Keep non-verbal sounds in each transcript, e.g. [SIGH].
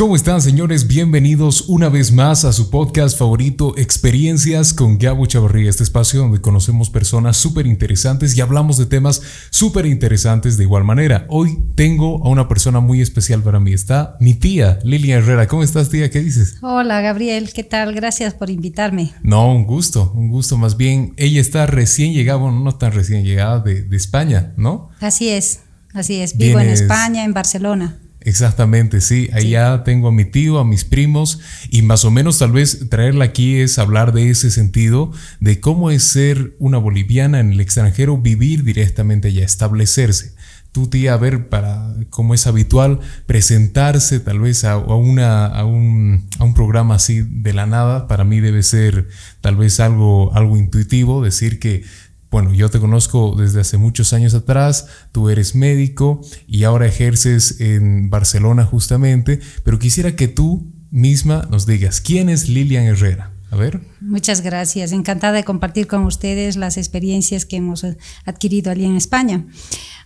¿Cómo están señores? Bienvenidos una vez más a su podcast favorito Experiencias con Gabo Chavarría, este espacio donde conocemos personas súper interesantes y hablamos de temas súper interesantes de igual manera. Hoy tengo a una persona muy especial para mí, está mi tía Lilia Herrera. ¿Cómo estás tía? ¿Qué dices? Hola Gabriel, ¿qué tal? Gracias por invitarme. No, un gusto, un gusto más bien. Ella está recién llegada, bueno, no tan recién llegada de, España, ¿no? Así es, así es. Vivo en España, en Barcelona. Exactamente, sí. Allá tengo a mi tío, a mis primos y más o menos tal vez traerla aquí es hablar de ese sentido, de cómo es ser una boliviana en el extranjero, vivir directamente allá, establecerse. Tu tía, a ver, para, como es habitual, presentarse tal vez a, una, a, un, a un programa así de la nada, para mí debe ser tal vez algo, algo intuitivo, decir que bueno, yo te conozco desde hace muchos años atrás, tú eres médico y ahora ejerces en Barcelona justamente, pero quisiera que tú misma nos digas, ¿quién es Lilian Herrera? A ver. Muchas gracias, encantada de compartir con ustedes las experiencias que hemos adquirido allí en España.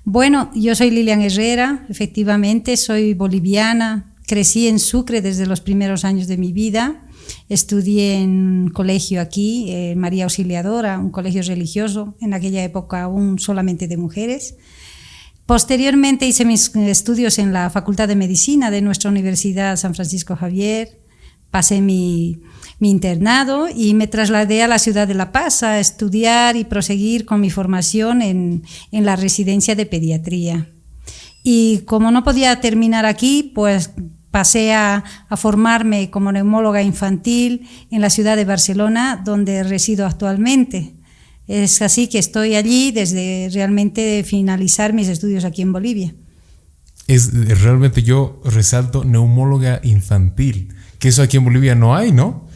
Bueno, yo soy Lilian Herrera, efectivamente, soy boliviana, crecí en Sucre desde los primeros años de mi vida. Estudié en un colegio aquí, eh, María Auxiliadora, un colegio religioso, en aquella época aún solamente de mujeres. Posteriormente hice mis estudios en la Facultad de Medicina de nuestra Universidad San Francisco Javier. Pasé mi, internado y me trasladé a la ciudad de La Paz a estudiar y proseguir con mi formación en la residencia de pediatría. Y como no podía terminar aquí, pues pasé a, formarme como neumóloga infantil en la ciudad de Barcelona, donde resido actualmente. Es así que estoy allí desde realmente finalizar mis estudios aquí en Bolivia. Es realmente yo resalto neumóloga infantil, que eso aquí en Bolivia no hay, ¿no?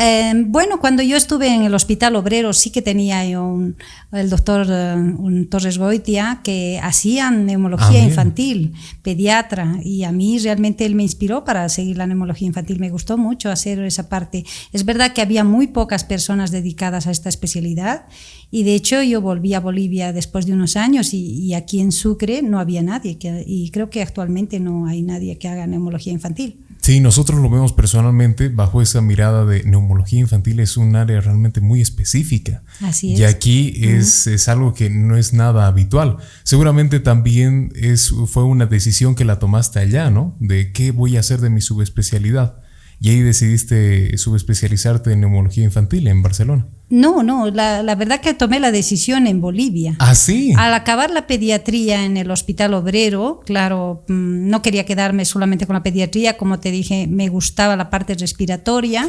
Em, bueno, cuando yo estuve en el Hospital Obrero sí que tenía un, el doctor eh, Torres Goitia que hacían neumología ah, infantil, pediatra, y a mí realmente él me inspiró para seguir la neumología infantil. Me gustó mucho hacer esa parte. Es verdad que había muy pocas personas dedicadas a esta especialidad y de hecho yo volví a Bolivia después de unos años y, aquí en Sucre no había nadie y creo que actualmente no hay nadie que haga neumología infantil. Sí, nosotros lo vemos personalmente bajo esa mirada de neumología infantil, es un área realmente muy específica. Así es. Y aquí es, es algo que no es nada habitual. Seguramente también es, fue una decisión que la tomaste allá, ¿no? De qué voy a hacer de mi subespecialidad. Y ahí decidiste subespecializarte en neumología infantil en Barcelona. No, no, la, la, verdad que tomé la decisión en Bolivia. ¿Ah, sí? Al acabar la pediatría en el Hospital Obrero, claro, mm, no quería quedarme solamente con la pediatría, como te dije, me gustaba la parte respiratoria.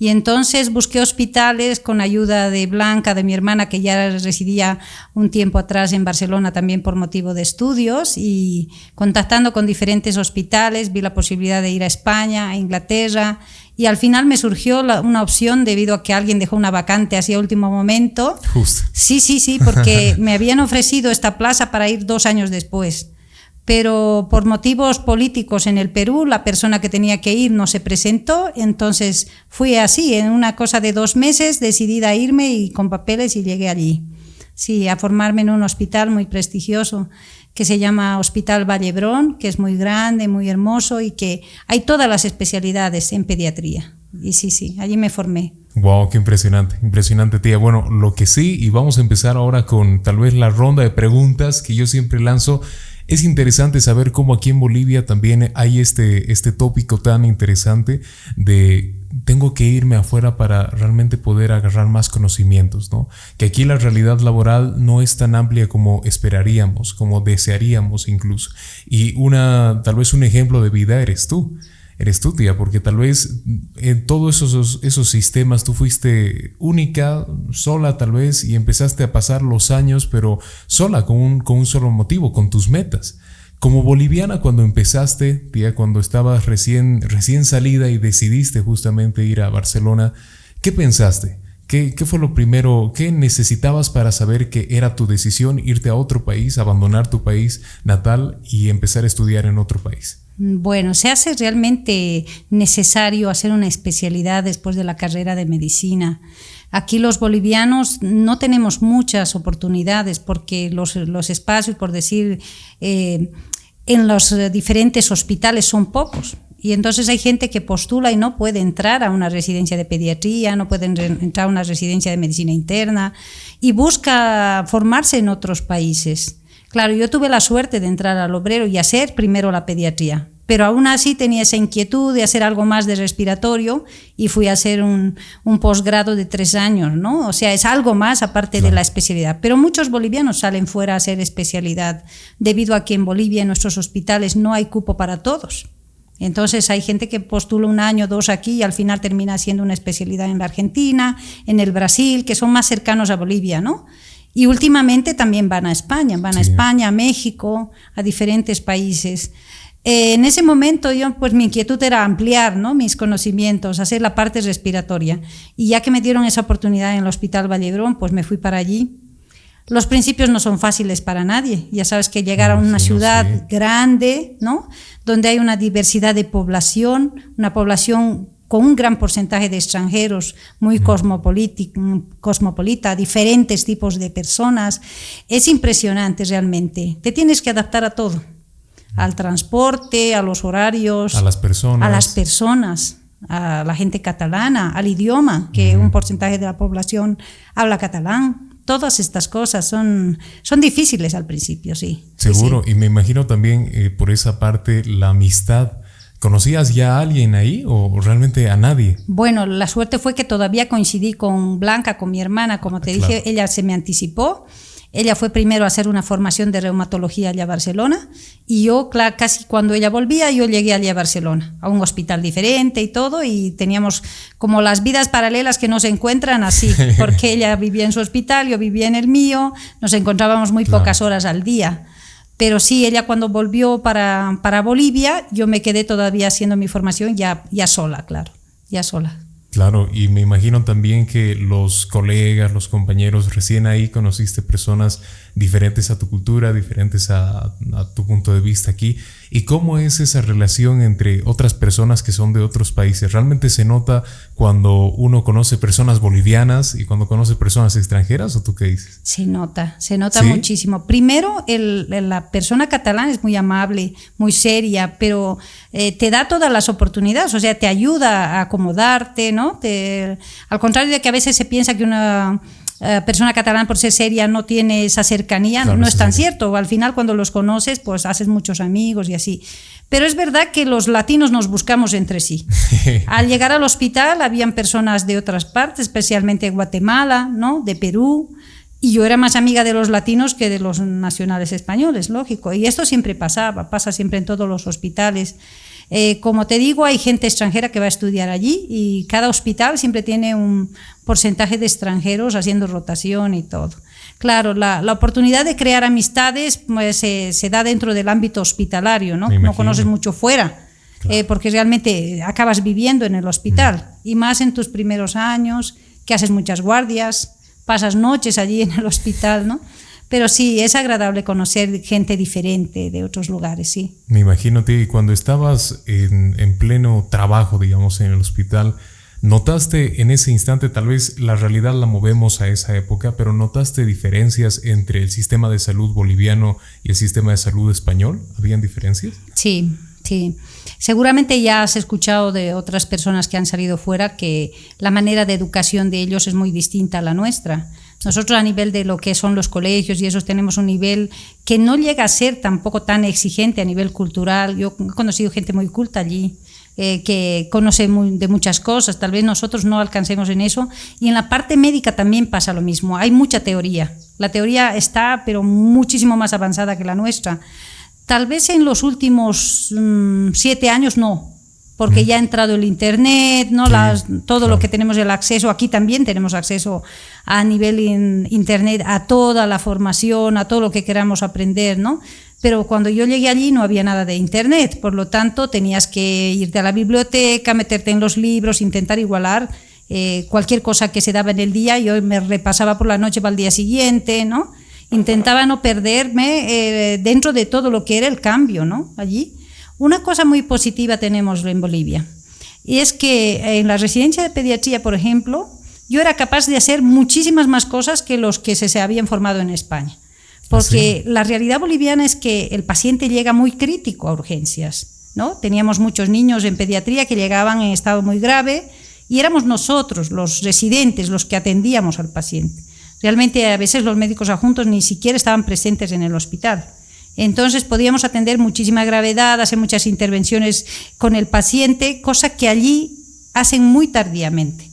Y entonces busqué hospitales con ayuda de Blanca, de mi hermana, que ya residía un tiempo atrás en Barcelona también por motivo de estudios, y contactando con diferentes hospitales, vi la posibilidad de ir a España, a Inglaterra y al final me surgió una opción debido a que alguien dejó una vacante así a último momento. Justo. Sí, sí, sí, porque [LAUGHS] me habían ofrecido esta plaza para ir dos años después. Pero por motivos políticos en el Perú, la persona que tenía que ir no se presentó, entonces fui así, en una cosa de dos meses, decidí a irme y con papeles y llegué allí. Sí, a formarme en un hospital muy prestigioso que se llama Hospital Vallebrón, que es muy grande, muy hermoso y que hay todas las especialidades en pediatría. Y sí, sí, allí me formé. Wow, qué impresionante, impresionante tía. Bueno, lo que sí, y vamos a empezar ahora con tal vez la ronda de preguntas que yo siempre lanzo. Es interesante saber cómo aquí en Bolivia también hay este, este tópico tan interesante de tengo que irme afuera para realmente poder agarrar más conocimientos, ¿no? Que aquí la realidad laboral no es tan amplia como esperaríamos, como desearíamos incluso. Y una, tal vez un ejemplo de vida eres tú. Eres tú, tía, porque tal vez en todos esos, esos sistemas tú fuiste única, sola tal vez, y empezaste a pasar los años, pero sola, con un, con un solo motivo, con tus metas. Como boliviana, cuando empezaste, tía, cuando estabas recién, recién salida y decidiste justamente ir a Barcelona, ¿qué pensaste? ¿Qué, ¿Qué, fue lo primero? ¿Qué necesitabas para saber que era tu decisión irte a otro país, abandonar tu país natal y empezar a estudiar en otro país? Bueno, se hace realmente necesario hacer una especialidad después de la carrera de medicina. Aquí los bolivianos no tenemos muchas oportunidades porque los, los espacios, por decir, eh, en los diferentes hospitales son pocos Y entonces hay gente que postula y no puede entrar a una residencia de pediatría, no puede entrar a una residencia de medicina interna y busca formarse en otros países. Claro, yo tuve la suerte de entrar al obrero y hacer primero la pediatría, pero aún así tenía esa inquietud de hacer algo más de respiratorio y fui a hacer un, posgrado de tres años, ¿no? O sea, es algo más aparte de la especialidad. Pero muchos bolivianos salen fuera a hacer especialidad debido a que en Bolivia en nuestros hospitales no hay cupo para todos. Entonces hay gente que postula un año, dos aquí y al final termina haciendo una especialidad en la Argentina, en el Brasil, que son más cercanos a Bolivia, ¿no? Y últimamente también van a España, van a España, a México, a diferentes países. Eh, en ese momento yo, pues mi inquietud era ampliar ¿no? mis conocimientos, hacer la parte respiratoria. Y ya que me dieron esa oportunidad en el Hospital Valledrón, pues me fui para allí. Los principios no son fáciles para nadie. Ya sabes que llegar a una ciudad grande, ¿no? Donde hay una diversidad de población, una población con un gran porcentaje de extranjeros, muy cosmopolita, diferentes tipos de personas. Es impresionante realmente. Te tienes que adaptar a todo, al transporte, a los horarios, a las personas, a las personas, a la gente catalana, al idioma, que un porcentaje de la población habla catalán. Todas estas cosas son, son difíciles al principio, sí. Seguro, y me imagino también eh, por esa parte la amistad ¿Conocías ya a alguien ahí o realmente a nadie? Bueno, la suerte fue que todavía coincidí con Blanca, con mi hermana, como te dije, ella se me anticipó. Ella fue primero a hacer una formación de reumatología allá a Barcelona y yo casi cuando ella volvía yo llegué allá a Barcelona, a un hospital diferente y todo y teníamos como las vidas paralelas que no se encuentran así, [LAUGHS] porque ella vivía en su hospital, yo vivía en el mío, nos encontrábamos muy pocas horas al día. Pero sí, ella cuando volvió para, para Bolivia, yo me quedé todavía haciendo mi formación ya, ya sola, claro, ya sola. Claro, y me imagino también que los colegas, los compañeros, recién ahí conociste personas diferentes a tu cultura, diferentes a, tu punto de vista aquí. ¿Y cómo es esa relación entre otras personas que son de otros países? ¿Realmente se nota cuando uno conoce personas bolivianas y cuando conoce personas extranjeras o tú qué dices? Se nota, se nota muchísimo. Primero, la persona catalana es muy amable, muy seria, pero eh, te da todas las oportunidades, o sea, te ayuda a acomodarte, ¿no? al contrario de que a veces se piensa que una eh, persona catalana por ser seria no tiene esa cercanía, no, es tan cierto. Al final cuando los conoces, pues haces muchos amigos y así. Pero es verdad que los latinos nos buscamos entre sí. [LAUGHS] Al llegar al hospital habían personas de otras partes, especialmente de Guatemala, ¿no? de Perú, y yo era más amiga de los latinos que de los nacionales españoles, lógico. Y esto siempre pasaba, pasa siempre en todos los hospitales. Eh, como te digo, hay gente extranjera que va a estudiar allí y cada hospital siempre tiene un porcentaje de extranjeros haciendo rotación y todo. Claro, la, oportunidad de crear amistades pues, se da dentro del ámbito hospitalario, ¿no? No conoces mucho fuera. Eh, porque realmente acabas viviendo en el hospital mm. y más en tus primeros años, que haces muchas guardias, pasas noches allí en el hospital, ¿no? Pero sí, es agradable conocer gente diferente de otros lugares, sí. Me imagino, que cuando estabas en, en, pleno trabajo, digamos, en el hospital, ¿notaste en ese instante, tal vez la realidad la movemos a esa época, pero ¿notaste diferencias entre el sistema de salud boliviano y el sistema de salud español? ¿Habían diferencias? Sí, sí. Seguramente ya has escuchado de otras personas que han salido fuera que la manera de educación de ellos es muy distinta a la nuestra. Nosotros a nivel de lo que son los colegios y esos tenemos un nivel que no llega a ser tampoco tan exigente a nivel cultural. Yo he conocido gente muy culta allí. Eh, que conoce de muchas cosas, tal vez nosotros no alcancemos en eso. Y en la parte médica también pasa lo mismo, hay mucha teoría. La teoría está, pero muchísimo más avanzada que la nuestra. Tal vez en los últimos mm, siete años no, porque ya ha entrado el Internet, ¿no? Las, todo lo que tenemos el acceso, aquí también tenemos acceso a nivel Internet a toda la formación, a todo lo que queramos aprender, ¿no? Pero cuando yo llegué allí no había nada de Internet, por lo tanto tenías que irte a la biblioteca, meterte en los libros, intentar igualar eh, cualquier cosa que se daba en el día, yo me repasaba por la noche para el día siguiente, ¿no? Intentaba no perderme eh, dentro de todo lo que era el cambio, ¿no? Allí. Una cosa muy positiva tenemos en Bolivia, y es que en la residencia de pediatría, por ejemplo, yo era capaz de hacer muchísimas más cosas que los que se, habían formado en España. Porque ¿Ah, la realidad boliviana es que el paciente llega muy crítico a urgencias. ¿no? Teníamos muchos niños en pediatría que llegaban en estado muy grave y éramos nosotros, los residentes, los que atendíamos al paciente. Realmente a veces los médicos adjuntos ni siquiera estaban presentes en el hospital. Entonces podíamos atender muchísima gravedad, hacer muchas intervenciones con el paciente, cosa que allí hacen muy tardíamente.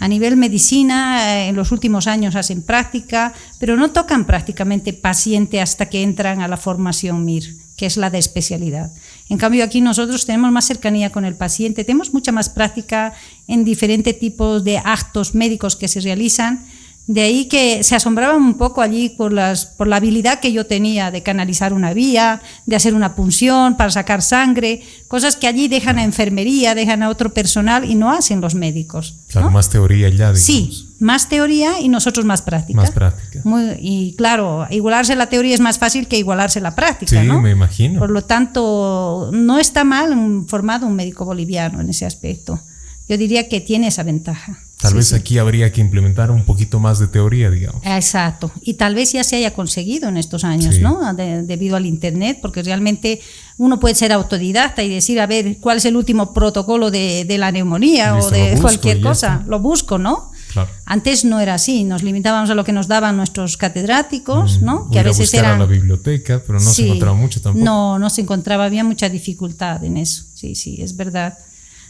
A nivel medicina, eh, en los últimos años hacen práctica, pero no tocan prácticamente paciente hasta que entran a la formación MIR, que es la de especialidad. En cambio, aquí nosotros tenemos más cercanía con el paciente, tenemos mucha más práctica en diferentes tipos de actos médicos que se realizan de ahí que se asombraban un poco allí por, las, por la habilidad que yo tenía de canalizar una vía, de hacer una punción para sacar sangre, cosas que allí dejan a enfermería, dejan a otro personal y no hacen los médicos. Claro, más teoría ya, digamos. Sí, más teoría y nosotros más práctica. Más práctica. y claro, igualarse la teoría es más fácil que igualarse la práctica. Sí, ¿no? me imagino. Por lo tanto, no está mal formado un médico boliviano en ese aspecto. Yo diría que tiene esa ventaja. Tal vez aquí habría que implementar un poquito más de teoría, digamos. Exacto. Y tal vez ya se haya conseguido en estos años, ¿no? debido al Internet, porque realmente uno puede ser autodidacta y decir, a ver, ¿cuál es el último protocolo de, la neumonía o de cualquier cosa? Lo busco, ¿no? Claro. Antes no era así, nos limitábamos a lo que nos daban nuestros catedráticos, mm, ¿no? Que a veces era la biblioteca, pero no se encontraba mucho tampoco. No, no se encontraba, había mucha dificultad en eso. Sí, sí, es verdad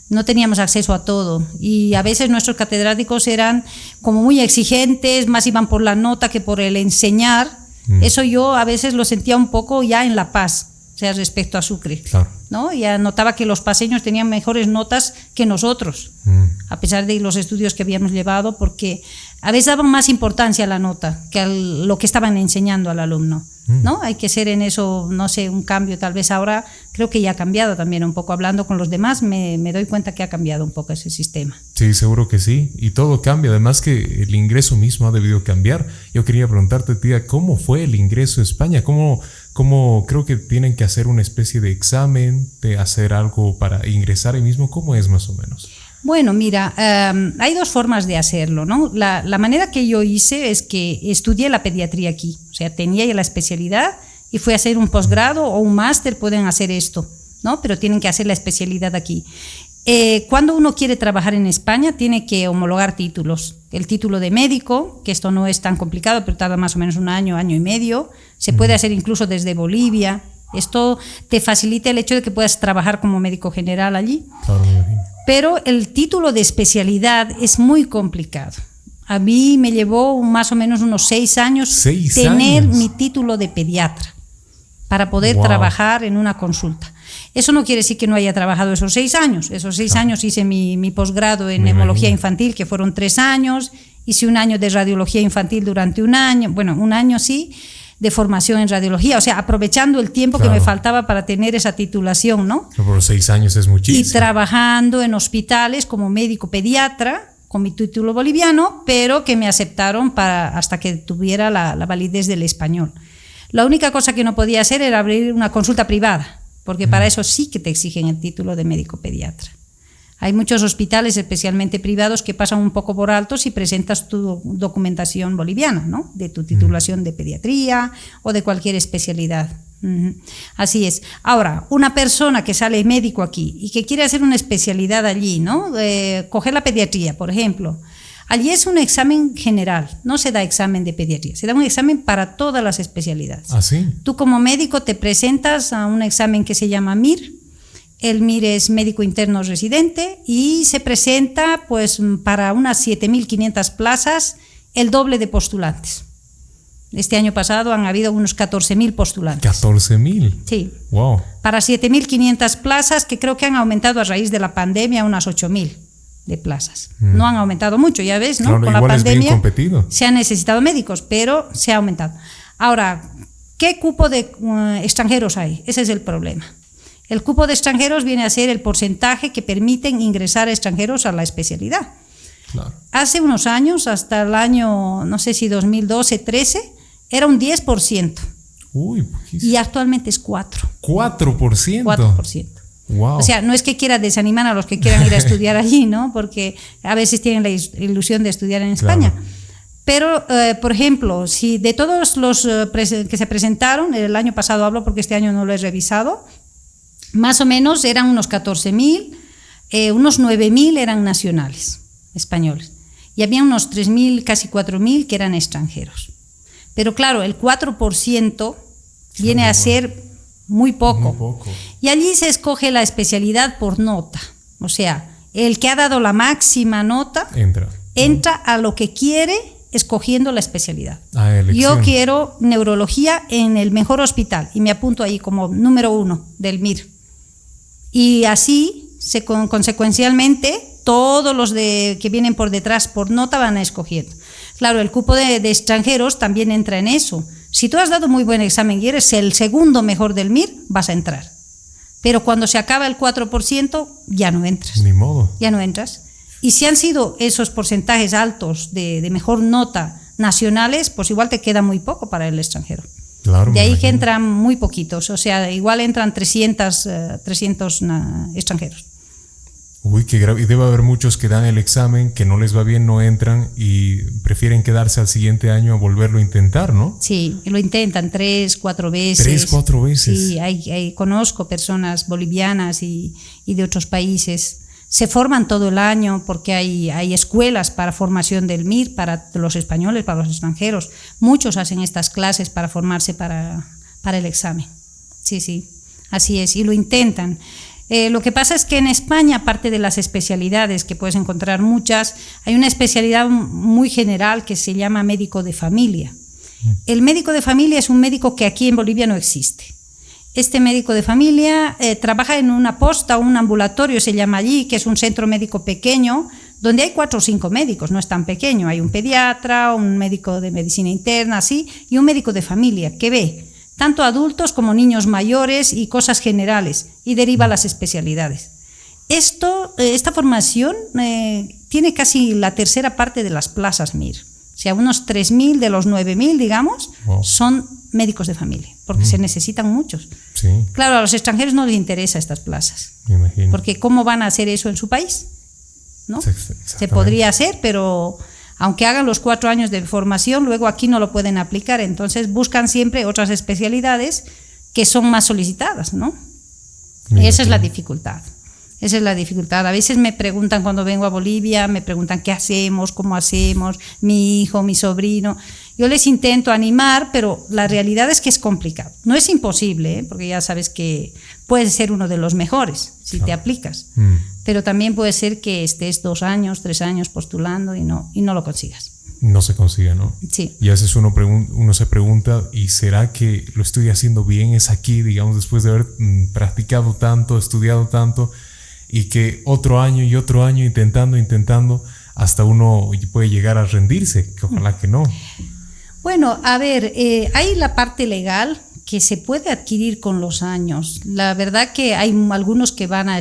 no teníamos acceso a todo y a veces nuestros catedráticos eran como muy exigentes, más iban por la nota que por el enseñar. Mm. Eso yo a veces lo sentía un poco ya en La Paz, sea, respecto a Sucre. ¿no? Ya notaba que los paseños tenían mejores notas que nosotros, mm. a pesar de los estudios que habíamos llevado, porque a veces daban más importancia a la nota que a lo que estaban enseñando al alumno. Mm. ¿no? Hay que ser en eso, no sé, un cambio. Tal vez ahora creo que ya ha cambiado también un poco. Hablando con los demás, me, doy cuenta que ha cambiado un poco ese sistema. Sí, seguro que sí. Y todo cambia. Además que el ingreso mismo ha debido cambiar. Yo quería preguntarte, tía, ¿cómo fue el ingreso a España? ¿Cómo, cómo creo que tienen que hacer una especie de examen, de hacer algo para ingresar ahí mismo? ¿Cómo es más o menos? Bueno, mira, em, hay dos formas de hacerlo, ¿no? La, manera que yo hice es que estudié la pediatría aquí, o sea, tenía ya la especialidad y fui a hacer un posgrado o un máster, pueden hacer esto, ¿no? Pero tienen que hacer la especialidad aquí. Eh, cuando uno quiere trabajar en España, tiene que homologar títulos. El título de médico, que esto no es tan complicado, pero tarda más o menos un año, año y medio. Se puede hacer incluso desde Bolivia. Esto te facilita el hecho de que puedas trabajar como médico general allí. Claro, pero el título de especialidad es muy complicado. A mí me llevó más o menos unos seis años tener mi título de pediatra para poder trabajar en una consulta. Eso no quiere decir que no haya trabajado esos seis años. Esos seis años hice mi, posgrado en hemología infantil, que fueron tres años. Hice un año de radiología infantil durante un año, bueno, un año sí de formación en radiología, o sea, aprovechando el tiempo que me faltaba para tener esa titulación, ¿no? por seis años es muchísimo. Y trabajando en hospitales como médico pediatra, con mi título boliviano, pero que me aceptaron para, hasta que tuviera la, la validez del español. La única cosa que no podía hacer era abrir una consulta privada, porque para eso sí que te exigen el título de médico pediatra. Hay muchos hospitales, especialmente privados, que pasan un poco por alto si presentas tu documentación boliviana, ¿no? De tu titulación de pediatría o de cualquier especialidad. Así es. Ahora, una persona que sale médico aquí y que quiere hacer una especialidad allí, ¿no? coger la pediatría, por ejemplo. Allí es un examen general, no se da examen de pediatría, se da un examen para todas las especialidades. ¿Ah, sí? Tú como médico te presentas a un examen que se llama MIR, el MIR es médico interno residente y se presenta pues para unas 7.500 plazas el doble de postulantes. Este año pasado han habido unos 14.000 postulantes. ¿14.000? Sí. Wow. Para 7.500 plazas que creo que han aumentado a raíz de la pandemia unas 8.000 de plazas. Mm. No han aumentado mucho, ya ves, ¿no? Con la pandemia se han necesitado médicos, pero se ha aumentado. Ahora, ¿qué cupo de uh, extranjeros hay? Ese es el problema. El cupo de extranjeros viene a ser el porcentaje que permiten ingresar a extranjeros a la especialidad. Hace unos años, hasta el año, no sé si 2012, 13, era un 10%. Uy, y actualmente es 4%. 4%. 4%. Wow. O sea, no es que quiera desanimar a los que quieran ir a estudiar [LAUGHS] allí, ¿no? Porque a veces tienen la ilusión de estudiar en España. Pero, eh, por ejemplo, si de todos los eh, que se presentaron, el año pasado hablo porque este año no lo he revisado, Más o menos eran unos 14 mil, eh, unos 9 mil eran nacionales, españoles, y había unos 3 mil, casi 4 mil que eran extranjeros. Pero claro, el 4% viene a ser muy poco. muy poco. Y allí se escoge la especialidad por nota. O sea, el que ha dado la máxima nota entra, entra a lo que quiere escogiendo la especialidad. Yo quiero neurología en el mejor hospital y me apunto ahí como número uno del MIR. Y así, se, consecuencialmente, todos los de, que vienen por detrás por nota van a escogiendo. Claro, el cupo de, de, extranjeros también entra en eso. Si tú has dado muy buen examen y eres el segundo mejor del MIR, vas a entrar. Pero cuando se acaba el 4%, ya no entras. Ni modo. Ya no entras. Y si han sido esos porcentajes altos de, mejor nota nacionales, pues igual te queda muy poco para el extranjero. Claro, de ahí que entran muy poquitos, o sea, igual entran 300, 300 eh, extranjeros. Uy, qué grave. Y debe haber muchos que dan el examen, que no les va bien, no entran y prefieren quedarse al siguiente año a volverlo a intentar, ¿no? Sí, lo intentan tres, cuatro veces. Tres, cuatro veces. Sí, hay, conozco personas bolivianas y, y de otros países se forman todo el año porque hay, hay escuelas para formación del MIR, para los españoles, para los extranjeros. Muchos hacen estas clases para formarse para, para el examen. Sí, sí, así es, y lo intentan. Eh, lo que pasa es que en España, aparte de las especialidades, que puedes encontrar muchas, hay una especialidad muy general que se llama médico de familia. Mm. El médico de familia es un médico que aquí en Bolivia no existe. Este médico de familia eh, trabaja en una posta, un ambulatorio se llama allí, que es un centro médico pequeño, donde hay cuatro o cinco médicos, no es tan pequeño. Hay un pediatra, un médico de medicina interna, así, y un médico de familia que ve tanto adultos como niños mayores y cosas generales y deriva las especialidades. Esto, eh, esta formación eh, tiene casi la tercera parte de las plazas MIR. O sea, unos 3.000 de los 9.000, digamos, son médicos de familia, porque se necesitan muchos. Claro, a los extranjeros no les interesa estas plazas. Porque ¿cómo van a hacer eso en su país? ¿No? Se podría hacer, pero aunque hagan los cuatro años de formación, luego aquí no lo pueden aplicar. Entonces buscan siempre otras especialidades que son más solicitadas, ¿no? Esa es la dificultad. Esa es la dificultad. A veces me preguntan cuando vengo a Bolivia, me preguntan qué hacemos, cómo hacemos, mi hijo, mi sobrino. Yo les intento animar, pero la realidad es que es complicado. No es imposible, ¿eh? porque ya sabes que puedes ser uno de los mejores si te aplicas. Mm. Pero también puede ser que estés dos años, tres años postulando y no, y no lo consigas. No se consigue, ¿no? Sí. Y a veces uno, uno se pregunta, ¿y será que lo estoy haciendo bien? Es aquí, digamos, después de haber mm, practicado tanto, estudiado tanto y que otro año y otro año intentando, intentando, hasta uno puede llegar a rendirse, que ojalá que no. Bueno, a ver, eh, hay la parte legal que se puede adquirir con los años. La verdad que hay algunos que van a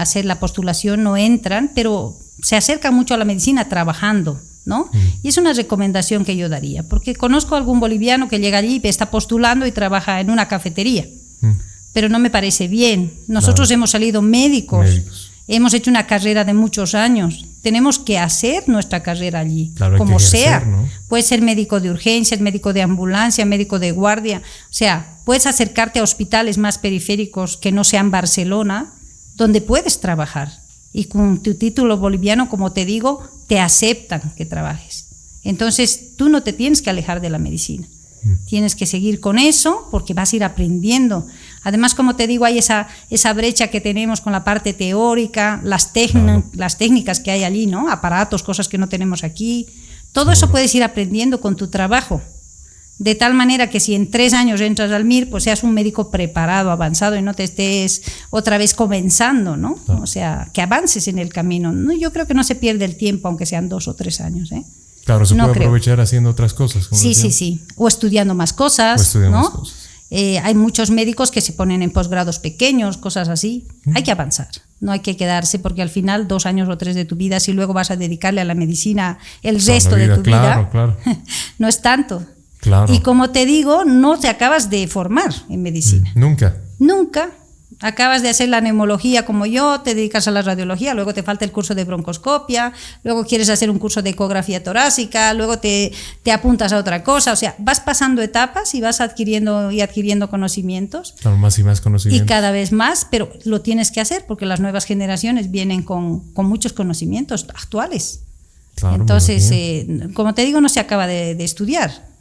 hacer la postulación, no entran, pero se acercan mucho a la medicina trabajando. ¿no? Mm. Y es una recomendación que yo daría, porque conozco a algún boliviano que llega allí y está postulando y trabaja en una cafetería. Mm pero no me parece bien. Nosotros hemos salido médicos, hemos hecho una carrera de muchos años. Tenemos que hacer nuestra carrera allí, como sea. Puedes ser médico de urgencias, médico de ambulancia, médico de guardia. O sea, puedes acercarte a hospitales más periféricos que no sean Barcelona, donde puedes trabajar. Y con tu título boliviano, como te digo, te aceptan que trabajes. Entonces, tú no te tienes que alejar de la medicina. Tienes que seguir con eso porque vas a ir aprendiendo. Además, como te digo, hay esa, esa brecha que tenemos con la parte teórica, las, las técnicas que hay allí, ¿no? Aparatos, cosas que no tenemos aquí. Todo eso puedes ir aprendiendo con tu trabajo. De tal manera que si en tres años entras al MIR, pues seas un médico preparado, avanzado y no te estés otra vez comenzando, ¿no? O sea, que avances en el camino. No, yo creo que no se pierde el tiempo, aunque sean dos o tres años, ¿eh? Claro, se puede aprovechar haciendo otras cosas. Sí, sí, sí. O estudiando más cosas. ¿no? Eh, hay muchos médicos que se ponen en posgrados pequeños, cosas así. Hay que avanzar. No hay que quedarse porque al final dos años o tres de tu vida, si luego vas a dedicarle a la medicina el resto de tu vida, [LAUGHS] no es tanto. Claro. Y como te digo, no te acabas de formar en medicina. Nunca. Nunca. Acabas de hacer la neumología como yo, te dedicas a la radiología, luego te falta el curso de broncoscopia, luego quieres hacer un curso de ecografía torácica, luego te, te apuntas a otra cosa, o sea, vas pasando etapas y vas adquiriendo y adquiriendo conocimientos. Claro, más y más conocimientos. Y cada vez más, pero lo tienes que hacer porque las nuevas generaciones vienen con, con muchos conocimientos actuales. Claro, Entonces, eh, como te digo, no se acaba de, de estudiar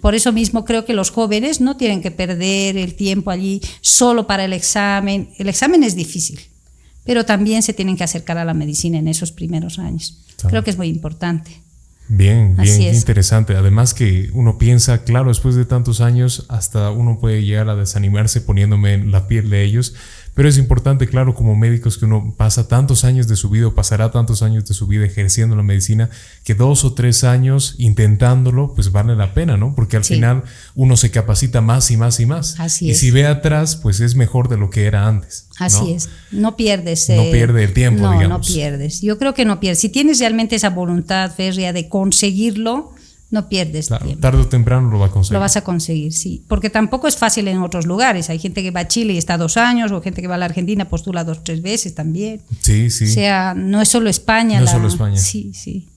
por eso mismo creo que los jóvenes no tienen que perder el tiempo allí solo para el examen. El examen es difícil, pero también se tienen que acercar a la medicina en esos primeros años. Creo que es muy importante. Bien, bien interesante. Además que uno piensa, claro, después de tantos años, hasta uno puede llegar a desanimarse poniéndome en la piel de ellos, pero es importante, claro, como médicos que uno pasa tantos años de su vida o pasará tantos años de su vida ejerciendo la medicina, que dos o tres años intentándolo, pues vale la pena, ¿no? Porque al final uno se capacita más y más y más. Así y si ve atrás, pues es mejor de lo que era antes. Así es, no pierdes. no eh, pierde el tiempo, no, digamos. No pierdes. Yo creo que no pierdes. Si tienes realmente esa voluntad férrea de conseguirlo, no pierdes tiempo. Tarde o temprano lo va a conseguir. Lo vas a conseguir, sí. Porque tampoco es fácil en otros lugares. Hay gente que va a Chile y está dos años, o gente que va a la Argentina postula dos, tres veces también. Sí, sí. O sea, no es solo España. No es solo España. Sí, sí.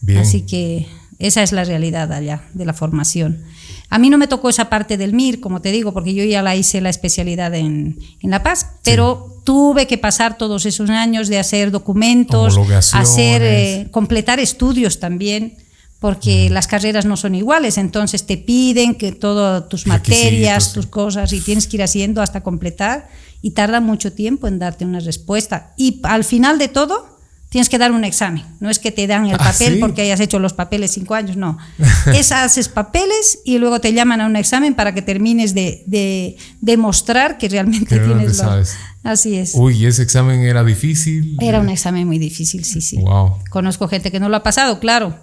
Bien. Así que esa es la realidad allá de la formación. A mí no me tocó esa parte del MIR, como te digo, porque yo ya la hice la especialidad en, en La Paz, pero tuve que pasar todos esos años de hacer documentos, hacer, eh, completar estudios también porque las carreras no son iguales, entonces te piden que todas tus materias, tus cosas, y tienes que ir haciendo hasta completar, y tarda mucho tiempo en darte una respuesta. Y al final de todo, tienes que dar un examen. No es que te dan el ah, papel porque hayas hecho los papeles cinco años, no. [LAUGHS] es haces papeles y luego te llaman a un examen para que termines de, demostrar que realmente tienes lo, Así es. Uy, ese examen era difícil? Era un examen muy difícil, sí, sí. Conozco gente que no lo ha pasado, claro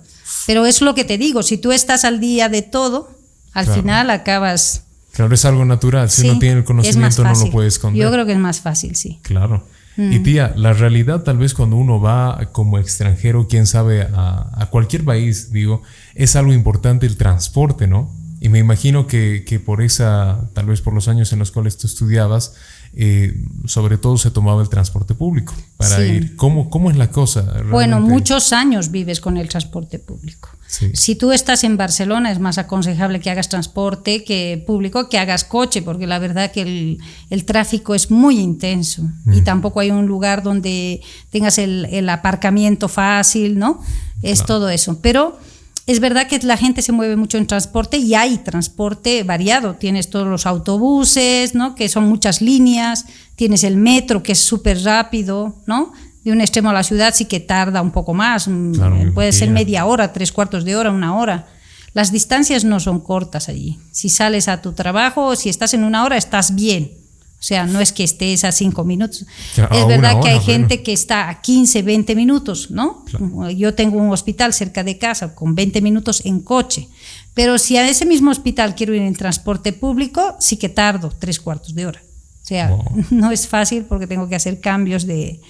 pero es lo que te digo, si tú estás al día de todo, al final acabas... Claro, es algo natural, si no tiene el conocimiento no lo puedes esconder. Yo creo que es más fácil, sí. Claro. Mm. Y tía, la realidad tal vez cuando uno va como extranjero, quién sabe, a, a, cualquier país, digo, es algo importante el transporte, ¿no? Y me imagino que, que por esa, tal vez por los años en los cuales tú estudiabas, eh, sobre todo se tomaba el transporte público para ir. ¿Cómo, ¿Cómo, es la cosa? Bueno, muchos años vives con el transporte público. Si tú estás en Barcelona, es más aconsejable que hagas transporte que público, que hagas coche, porque la verdad que el, el tráfico es muy intenso y mm. tampoco hay un lugar donde tengas el, el aparcamiento fácil, ¿no? Es todo eso. Pero es verdad que la gente se mueve mucho en transporte y hay transporte variado. Tienes todos los autobuses, ¿no? que son muchas líneas, tienes el metro, que es súper rápido, ¿no? De un extremo a la ciudad sí que tarda un poco más, mm, puede ser media hora, tres cuartos de hora, una hora. Las distancias no son cortas allí. Si sales a tu trabajo, si estás en una hora, estás bien o sea, no es que estés a cinco minutos. es verdad que hay gente que está a 15, 20 minutos, ¿no? Yo tengo un hospital cerca de casa con 20 minutos en coche. Pero si a ese mismo hospital quiero ir en transporte público, sí que tardo tres cuartos de hora. O sea, [LAUGHS] no es fácil porque tengo que hacer cambios de,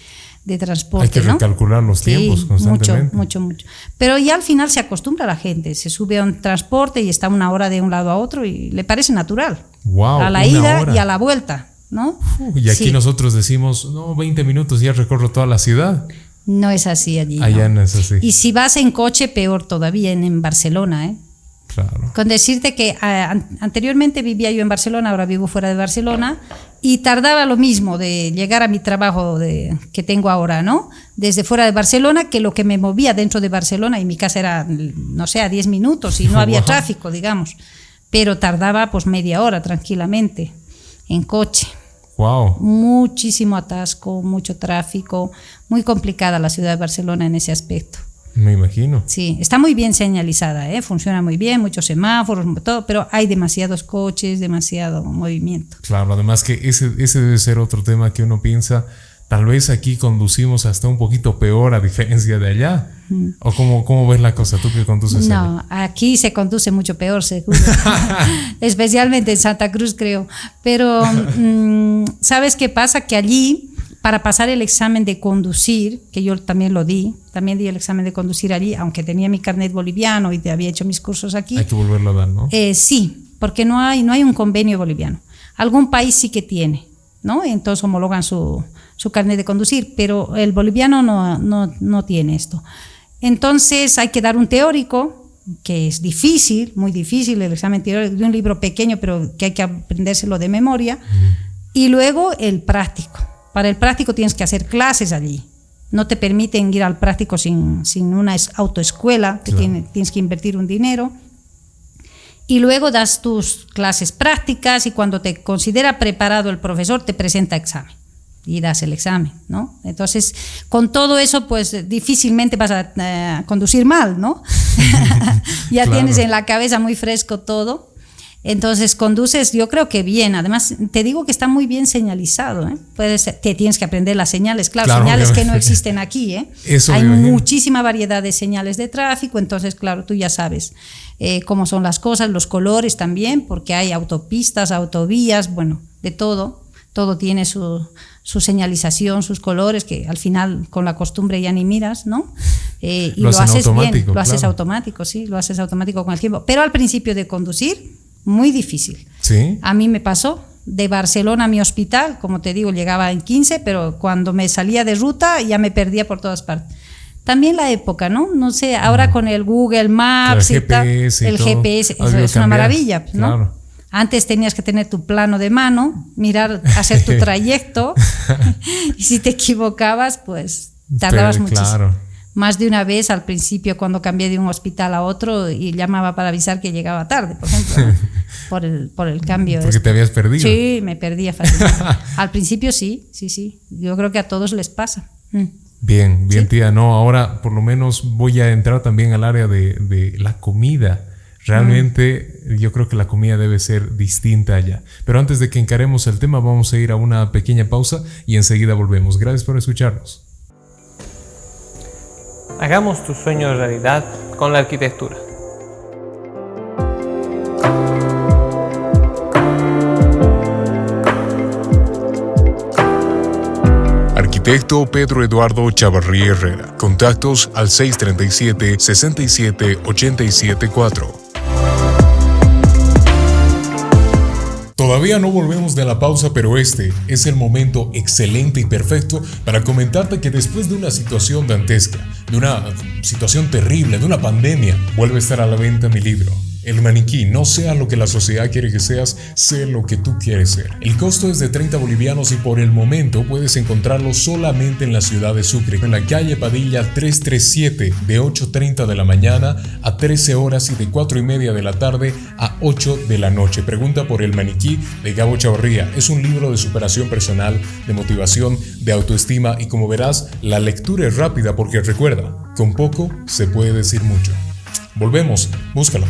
de transporte. Hay que recalcular los tiempos constantemente. Mucho, mucho, mucho. Pero ya al final se acostumbra la gente, se sube a un transporte y está una hora de un lado a otro y le parece natural. a la ida y a la vuelta y aquí nosotros decimos, no, 20 minutos ya recorro toda la ciudad. No es así allí. Allá no. es así. Y si vas en coche, peor todavía en, Barcelona, ¿eh? Claro. Con decirte que anteriormente vivía yo en Barcelona, ahora vivo fuera de Barcelona, y tardaba lo mismo de llegar a mi trabajo de, que tengo ahora, ¿no? Desde fuera de Barcelona, que lo que me movía dentro de Barcelona, y mi casa era, no sé, a 10 minutos, y no [LAUGHS] había tráfico, digamos, pero tardaba pues media hora tranquilamente en coche. Wow. Muchísimo atasco, mucho tráfico, muy complicada la ciudad de Barcelona en ese aspecto. Me imagino. Sí, está muy bien señalizada, ¿eh? funciona muy bien, muchos semáforos, todo, pero hay demasiados coches, demasiado movimiento. Claro, además que ese, ese debe ser otro tema que uno piensa Tal vez aquí conducimos hasta un poquito peor a diferencia de allá. ¿O cómo, cómo ves la cosa? ¿Tú que conduces? No, aquí se conduce mucho peor, seguro. [LAUGHS] [LAUGHS] Especialmente en Santa Cruz, creo. Pero, mm, ¿sabes qué pasa? Que allí, para pasar el examen de conducir, que yo también lo di, también di el examen de conducir allí, aunque tenía mi carnet boliviano y había hecho mis cursos aquí. Hay que volverlo a dar, ¿no? Eh, sí, porque no hay, no hay un convenio boliviano. Algún país sí que tiene, ¿no? Entonces homologan su, su carnet de conducir, pero el boliviano no, no, no tiene esto. Entonces hay que dar un teórico, que es difícil, muy difícil, el examen teórico de un libro pequeño, pero que hay que aprendérselo de memoria, y luego el práctico. Para el práctico tienes que hacer clases allí. No te permiten ir al práctico sin, sin una autoescuela, que tienes que invertir un dinero. Y luego das tus clases prácticas y cuando te considera preparado el profesor te presenta examen y das el examen, ¿no? Entonces, con todo eso, pues difícilmente vas a eh, conducir mal, ¿no? [LAUGHS] [LAUGHS] ya tienes en la cabeza muy fresco todo. Entonces conduces, yo creo que bien. Además, te digo que está muy bien señalizado. ¿eh? Puedes, te tienes que aprender las señales. Claro, señales que no existen aquí. ¿eh? [LAUGHS] Hay muchísima variedad de señales de tráfico. Entonces, claro, tú ya sabes eh, cómo son las cosas, los colores también, porque hay autopistas, autovías, bueno, de todo. Todo tiene su, su señalización, sus colores, que al final con la costumbre ya ni miras, ¿no? Eh, y lo, haces bien, lo haces automático, sí, lo haces automático con el tiempo. Pero al principio de conducir, muy difícil. Sí. A mí me pasó de Barcelona a mi hospital, como te digo, llegaba en 15, pero cuando me salía de ruta ya me perdía por todas partes. También la época, ¿no? No sé, ahora con el Google Maps el GPS, el GPS, es una maravilla, ¿no? Antes tenías que tener tu plano de mano, mirar, hacer tu [LAUGHS] trayecto, [LAUGHS] y si te equivocabas, pues tardabas muchísimo más de una vez al principio cuando cambié de un hospital a otro y llamaba para avisar que llegaba tarde, por ejemplo, [LAUGHS] por, el, por el cambio. Porque te habías perdido. Sí, me perdía fácilmente. al principio sí, sí, sí. Yo creo que a todos les pasa. Mm. Bien, bien tía. No, ahora por lo menos voy a entrar también al área de, de la comida. Realmente mm. yo creo que la comida debe ser distinta allá. Pero antes de que encaremos el tema, vamos a ir a una pequeña pausa y enseguida volvemos. Gracias por escucharnos. Hagamos tus sueños realidad con la arquitectura. Arquitecto Pedro Eduardo Chavarrí Herrera. Contactos al 637 67 874. Todavía no volvemos de la pausa, pero este es el momento excelente y perfecto para comentarte que después de una situación dantesca, de una situación terrible, de una pandemia, vuelve a estar a la venta mi libro. El maniquí, no sea lo que la sociedad quiere que seas, sé lo que tú quieres ser. El costo es de 30 bolivianos y por el momento puedes encontrarlo solamente en la ciudad de Sucre, en la calle Padilla 337, de 8.30 de la mañana a 13 horas y de 4 y media de la tarde a 8 de la noche. Pregunta por El maniquí de Gabo Chavarría. Es un libro de superación personal, de motivación, de autoestima y como verás, la lectura es rápida porque recuerda, con poco se puede decir mucho. Volvemos, búscalo.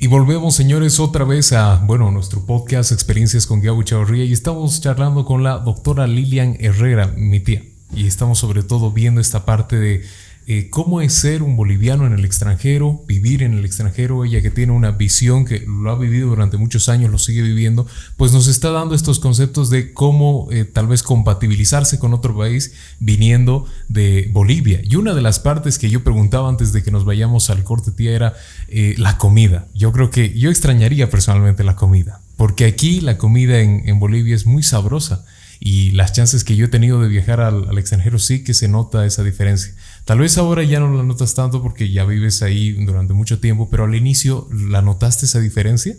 Y volvemos, señores, otra vez a, bueno, nuestro podcast Experiencias con Gabo Chavarría y estamos charlando con la doctora Lilian Herrera, mi tía. Y estamos sobre todo viendo esta parte de eh, cómo es ser un boliviano en el extranjero, vivir en el extranjero, ella que tiene una visión que lo ha vivido durante muchos años, lo sigue viviendo, pues nos está dando estos conceptos de cómo eh, tal vez compatibilizarse con otro país viniendo de Bolivia. Y una de las partes que yo preguntaba antes de que nos vayamos al corte, tía, era eh, la comida. Yo creo que yo extrañaría personalmente la comida, porque aquí la comida en, en Bolivia es muy sabrosa y las chances que yo he tenido de viajar al, al, extranjero sí que se nota esa diferencia. Tal vez ahora ya no la notas tanto porque ya vives ahí durante mucho tiempo, pero al inicio, ¿la notaste esa diferencia?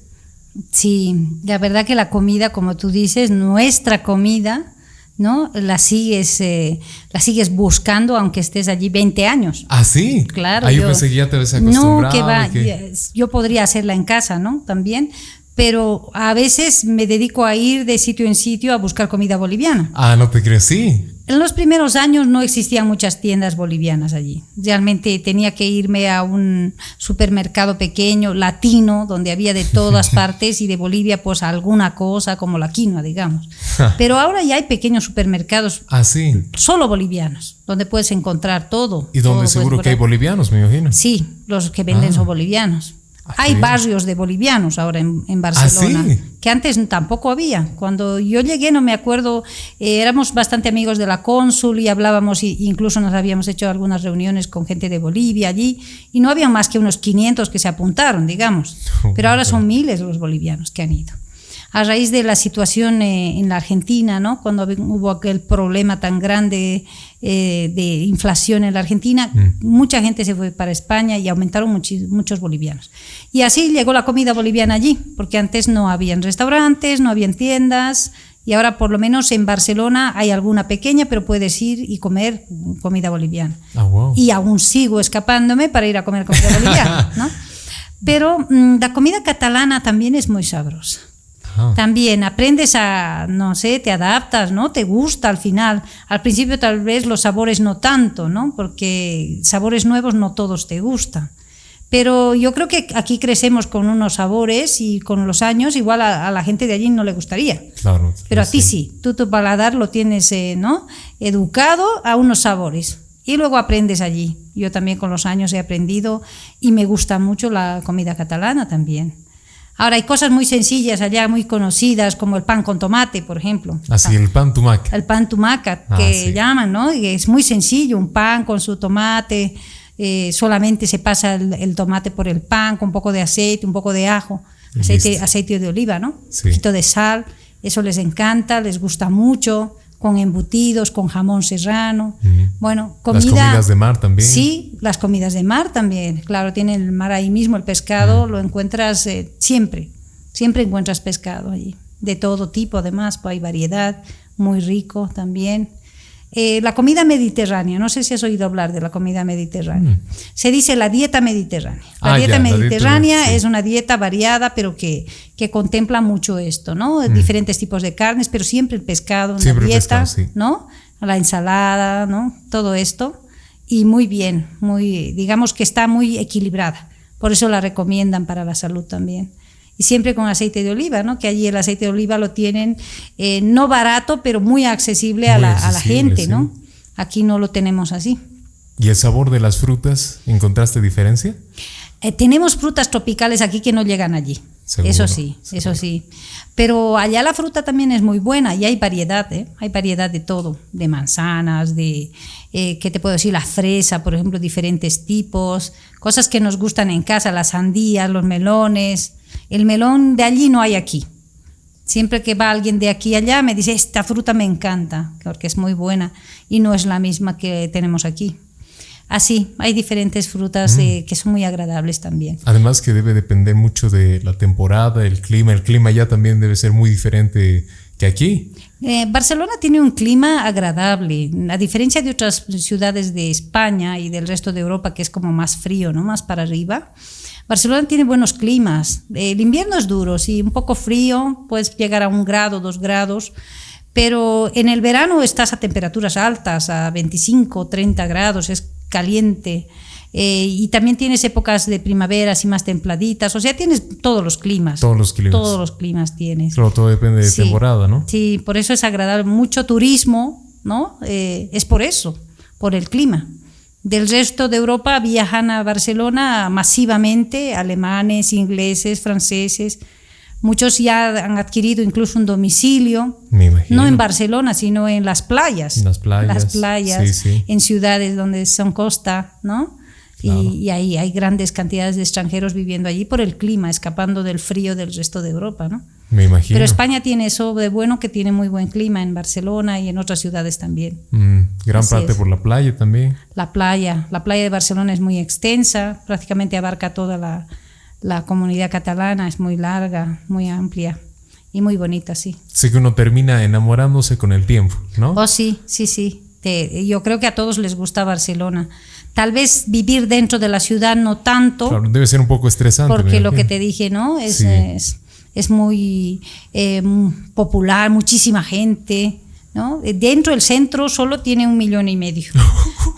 Sí, la verdad que la comida, como tú dices, nuestra comida, ¿no? La sigues, eh, la sigues buscando aunque estés allí 20 años. Ah, sí. Claro. Ah, yo, pensé que ya te habías acostumbrado. No, que va, yo podría hacerla en casa, ¿no? También, pero a veces me dedico a ir de sitio en sitio a buscar comida boliviana. Ah, no te crees, sí. En los primeros años no existían muchas tiendas bolivianas allí. Realmente tenía que irme a un supermercado pequeño, latino, donde había de todas [LAUGHS] partes y de Bolivia pues alguna cosa como la quinoa, digamos. Pero ahora ya hay pequeños supermercados ah, sí. solo bolivianos, donde puedes encontrar todo. Y donde seguro que hay bolivianos, me imagino. Sí, los que venden ah. son bolivianos. Hay barrios de bolivianos ahora en, en ¿Ah, Barcelona, que antes tampoco había. Cuando yo llegué, no me acuerdo, eh, éramos bastante amigos de la cónsul y hablábamos, e incluso nos habíamos hecho algunas reuniones con gente de Bolivia allí, y no había más que unos 500 que se apuntaron, digamos. [LAUGHS] Pero ahora son miles los bolivianos que han ido. A raíz de la situación eh, en la Argentina, ¿no? Cuando hubo aquel problema tan grande eh, de inflación en la Argentina, mm. mucha gente se fue para España y aumentaron muchos bolivianos. Y así llegó la comida boliviana allí, porque antes no habían restaurantes, no habían tiendas, y ahora por lo menos en Barcelona hay alguna pequeña, pero puedes ir y comer comida boliviana. Ah, y aún sigo escapándome para ir a comer comida boliviana, [LAUGHS] ¿no? Pero mm, la comida catalana también es muy sabrosa. También aprendes a, no sé, te adaptas, ¿no? Te gusta al final. Al principio tal vez los sabores no tanto, ¿no? Porque sabores nuevos no todos te gustan. Pero yo creo que aquí crecemos con unos sabores y con los años igual a, la gente de allí no le gustaría. Claro. Pero a ti sí. Tú tu paladar lo tienes, eh, ¿no? Educado a unos sabores y luego aprendes allí. Yo también con los años he aprendido y me gusta mucho la comida catalana también. Ahora hay cosas muy sencillas allá, muy conocidas, como el pan con tomate, por ejemplo. Así, ah, el pan tumaca. El pan tumaca, ah, que llaman, ¿no? Y es muy sencillo, un pan con su tomate, eh, solamente se pasa el, tomate por el pan con un poco de aceite, un poco de ajo, aceite, aceite de oliva, ¿no? Un poquito de sal, eso les encanta, les gusta mucho, con embutidos, con jamón serrano. Bueno, comida. Las comidas de mar también. Sí, las comidas de mar también. Claro, tiene el mar ahí mismo, el pescado lo encuentras eh, siempre, siempre encuentras pescado allí, de todo tipo, además, pues hay variedad, muy rico también. Eh, la comida mediterránea, no sé si has oído hablar de la comida mediterránea. Mm. Se dice la dieta mediterránea. La, ah, dieta, mediterránea es una dieta variada, pero que, que contempla mucho esto, ¿no? Mm. Diferentes tipos de carnes, pero siempre el pescado en la dieta, ¿no? La ensalada, ¿no? Todo esto. Y muy bien, muy, digamos que está muy equilibrada. Por eso la recomiendan para la salud también y siempre con aceite de oliva, ¿no? Que allí el aceite de oliva lo tienen eh, no barato, pero muy accesible, a, la, gente, ¿no? Aquí no lo tenemos así. ¿Y el sabor de las frutas? ¿Encontraste diferencia? Eh, tenemos frutas tropicales aquí que no llegan allí. eso sí, eso sí. Pero allá la fruta también es muy buena y hay variedad, ¿eh? hay variedad de todo, de manzanas, de, eh, ¿qué te puedo decir? La fresa, por ejemplo, diferentes tipos, cosas que nos gustan en casa, las sandías, los melones, el melón de allí no hay aquí. Siempre que va alguien de aquí allá me dice, esta fruta me encanta, porque es muy buena y no es la misma que tenemos aquí. Así, hay diferentes frutas eh, que son muy agradables también. Además que debe depender mucho de la temporada, el clima. El clima ya también debe ser muy diferente que aquí. Eh, Barcelona tiene un clima agradable, a diferencia de otras ciudades de España y del resto de Europa, que es como más frío, ¿no? Más para arriba. Barcelona tiene buenos climas. El invierno es duro, sí, un poco frío, puedes llegar a un grado, dos grados, pero en el verano estás a temperaturas altas, a 25, 30 grados, es caliente. Eh, y también tienes épocas de primavera así más templaditas, o sea, tienes todos los climas. Todos los climas. Todos los climas tienes. Claro, todo depende de temporada, ¿no? Sí, por eso es agradable. Mucho turismo, ¿no? Eh, es por eso, por el clima. Del resto de Europa viajan a Barcelona masivamente, alemanes, ingleses, franceses. Muchos ya han adquirido incluso un domicilio, no en Barcelona, sino en las playas. En las playas. Las playas, en ciudades donde son costa, ¿no? Y, y, ahí hay grandes cantidades de extranjeros viviendo allí por el clima, escapando del frío del resto de Europa, ¿no? Me imagino. Pero España tiene eso de bueno que tiene muy buen clima en Barcelona y en otras ciudades también. Mm, gran parte por la playa también. La playa, la playa de Barcelona es muy extensa, prácticamente abarca toda la, la comunidad catalana, es muy larga, muy amplia y muy bonita, sí. Sé que uno termina enamorándose con el tiempo, ¿no? Oh, sí, sí, sí. yo creo que a todos les gusta Barcelona. Tal vez vivir dentro de la ciudad no tanto. Claro, debe ser un poco estresante. Porque lo que te dije, ¿no? es es muy eh, popular, muchísima gente. ¿no? Dentro del centro solo tiene un millón y medio. [LAUGHS]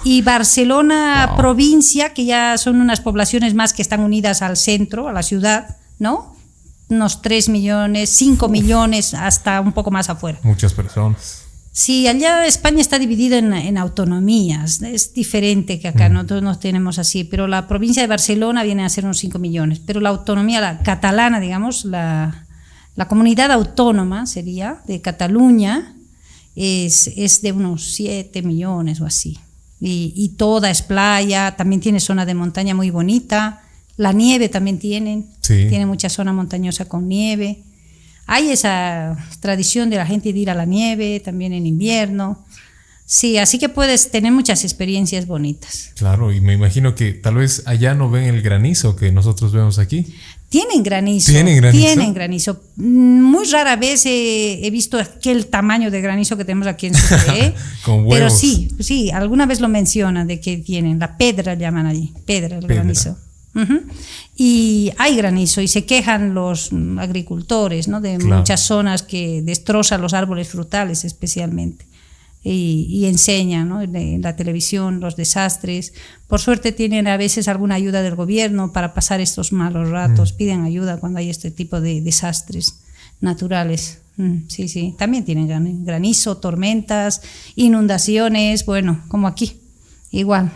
Y Barcelona provincia, que ya son unas poblaciones más que están unidas al centro, a la ciudad, ¿no? Unos 3 millones, 5 millones, hasta un poco más afuera. Muchas personas. Sí, allá España está dividida en, autonomías, es diferente que acá, nosotros no tenemos así, pero la provincia de Barcelona viene a ser unos 5 millones, pero la autonomía la catalana, digamos, la, comunidad autónoma sería de Cataluña, es, es de unos 7 millones o así. Y, y, toda es playa, también tiene zona de montaña muy bonita, la nieve también tienen, tiene mucha zona montañosa con nieve. Hay esa tradición de la gente de ir a la nieve, también en invierno. Sí, así que puedes tener muchas experiencias bonitas. Claro, y me imagino que tal vez allá no ven el granizo que nosotros vemos aquí. Tienen granizo. Tienen granizo. Tienen granizo. Muy rara vez he, visto aquel tamaño de granizo que tenemos aquí en Sucre. [LAUGHS] Con Pero sí, sí, alguna vez lo mencionan de que tienen. La pedra llaman allí. Pedra, el granizo. Y hay granizo y se quejan los agricultores ¿no? de muchas zonas que destrozan los árboles frutales especialmente y, enseñan ¿no? en, la televisión los desastres. Por suerte tienen a veces alguna ayuda del gobierno para pasar estos malos ratos, mm. piden ayuda cuando hay este tipo de desastres naturales. Mm, sí, sí, también tienen granizo, tormentas, inundaciones, bueno, como aquí, igual.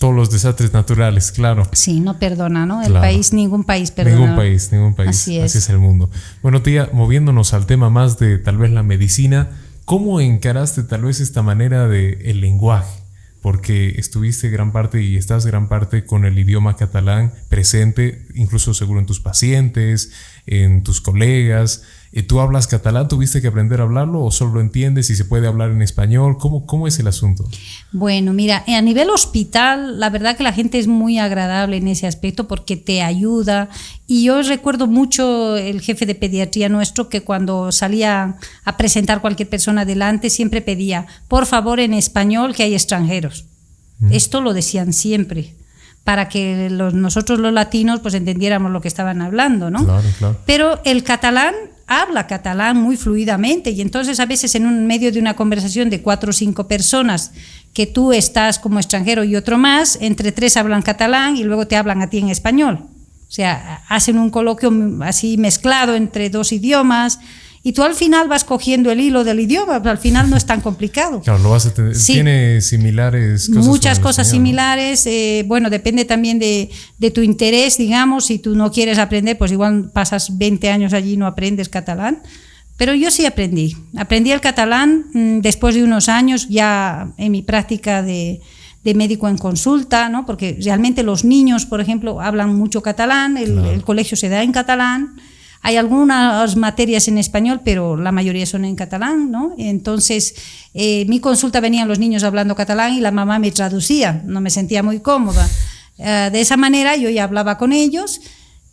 Todos los desastres naturales, claro. Sí, no perdona, ¿no? El país, ningún país perdona. Ningún país, ningún país. Así es. Así es el mundo. Bueno, tía, moviéndonos al tema más de tal vez la medicina, ¿Cómo encaraste tal vez esta manera de el lenguaje? Porque estuviste gran parte y estás gran parte con el idioma catalán presente, incluso seguro en tus pacientes, en tus colegas. Eh, ¿Tú hablas catalán? ¿Tuviste que aprender a hablarlo o solo lo entiendes y se puede hablar en español? ¿Cómo, ¿Cómo es el asunto? Bueno, mira, a nivel hospital, la verdad que la gente es muy agradable en ese aspecto porque te ayuda. Y yo recuerdo mucho el jefe de pediatría nuestro que cuando salía a presentar cualquier persona adelante siempre pedía, por favor, en español que hay extranjeros. Esto lo decían siempre para que nosotros los latinos pues entendiéramos lo que estaban hablando, ¿no? Claro, claro. Pero el catalán habla catalán muy fluidamente y entonces a veces en un medio de una conversación de cuatro o cinco personas que tú estás como extranjero y otro más, entre tres hablan catalán y luego te hablan a ti en español. O sea, hacen un coloquio así mezclado entre dos idiomas y tú al final vas cogiendo el hilo del idioma, pero al final no es tan complicado. Claro, lo vas a tener, tiene similares cosas. Muchas cosas similares, eh, bueno, depende también de, de, tu interés, digamos, si tú no quieres aprender, pues igual pasas 20 años allí y no aprendes catalán. Pero yo sí aprendí, aprendí el catalán mm, después de unos años ya en mi práctica de, de médico en consulta, ¿no? porque realmente los niños, por ejemplo, hablan mucho catalán, el, el colegio se da en catalán. Hay algunas materias en español, pero la mayoría son en catalán, ¿no? Entonces, eh, mi consulta venían los niños hablando catalán y la mamá me traducía, no me sentía muy cómoda. Eh, de esa manera yo ya hablaba con ellos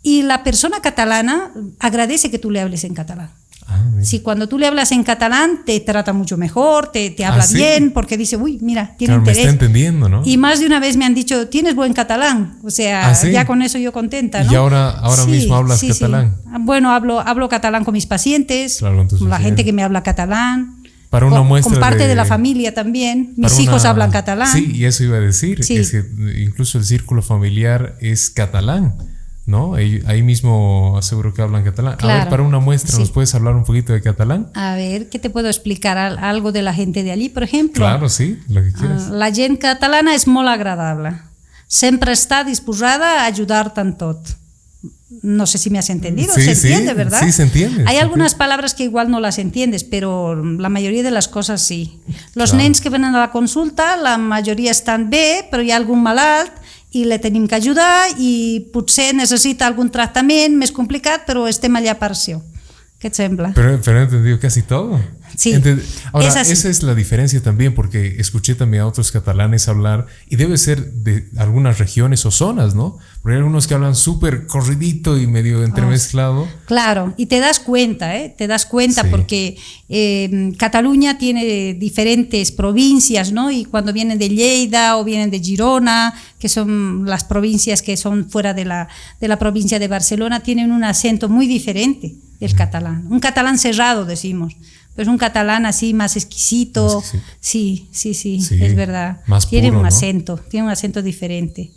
y la persona catalana agradece que tú le hables en catalán. Ah, si cuando tú le hablas en catalán te trata mucho mejor, te, te habla ah, bien, porque dice, uy, mira, tiene interés. está entendiendo, ¿no? Y más de una vez me han dicho, tienes buen catalán. O sea, ah, ya con eso yo contenta, ¿no? Y ahora, ahora mismo hablas catalán. Bueno, hablo, hablo catalán con mis pacientes, con la gente que me habla catalán. Para una con, muestra con parte de, la familia también. Mis hijos hablan catalán. Sí, y eso iba a decir. Es que incluso el círculo familiar es catalán. ¿No? Ahí, mismo aseguro que hablan catalán. A ver, para una muestra, ¿nos puedes hablar un poquito de catalán? A ver, ¿qué te puedo explicar? ¿Algo de la gente de allí, por ejemplo? Claro, sí, lo que quieras. Ah, la gente catalana es muy agradable. Siempre está dispuesta a ayudar tanto. No sé si me has entendido, se entiende, ¿verdad? Sí, se entiende. Hay algunas palabras que igual no las entiendes, pero la mayoría de las cosas sí. Los nens que vienen a la consulta, la mayoría están bien, pero hay algún malalt i la tenim que ajudar i potser necessita algun tractament més complicat, però estem allà per això. ¿Qué te sembla? Pero, pero he entendido casi todo. Sí. Ahora, esa es la diferencia también, porque escuché también a otros catalanes hablar, y debe ser de algunas regiones o zonas, ¿no? Porque hay algunos que hablan súper corridito y medio entremezclado. claro, y te das cuenta, ¿eh? Te das cuenta porque eh, Cataluña tiene diferentes provincias, ¿no? Y cuando vienen de Lleida o vienen de Girona, que son las provincias que son fuera de la, de la provincia de Barcelona, tienen un acento muy diferente del catalán. Un catalán cerrado, decimos es un catalán así más exquisito. Sí, sí, sí, es verdad. tiene un acento, tiene un acento diferente.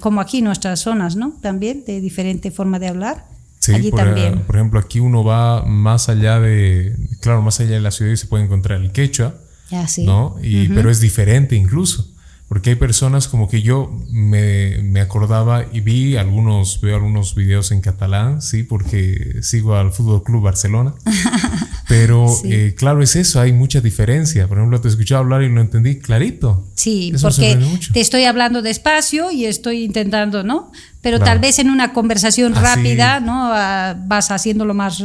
Como aquí nuestras zonas, ¿no? También, de diferente forma de hablar. Sí, Allí por, también. por ejemplo, aquí uno va más allá de, claro, más allá de la ciudad y se puede encontrar el quechua, ah, ¿no? Y, Pero es diferente incluso. Porque hay personas como que yo me, me, acordaba y vi algunos, veo algunos videos en catalán, sí, porque sigo al Fútbol Club Barcelona. [LAUGHS] Pero eh, claro, es eso, hay mucha diferencia. Por ejemplo, te escuchaba hablar y lo entendí clarito. Sí, porque te estoy hablando despacio y estoy intentando, ¿no? Pero tal vez en una conversación rápida, ¿no? Ah, vas haciéndolo más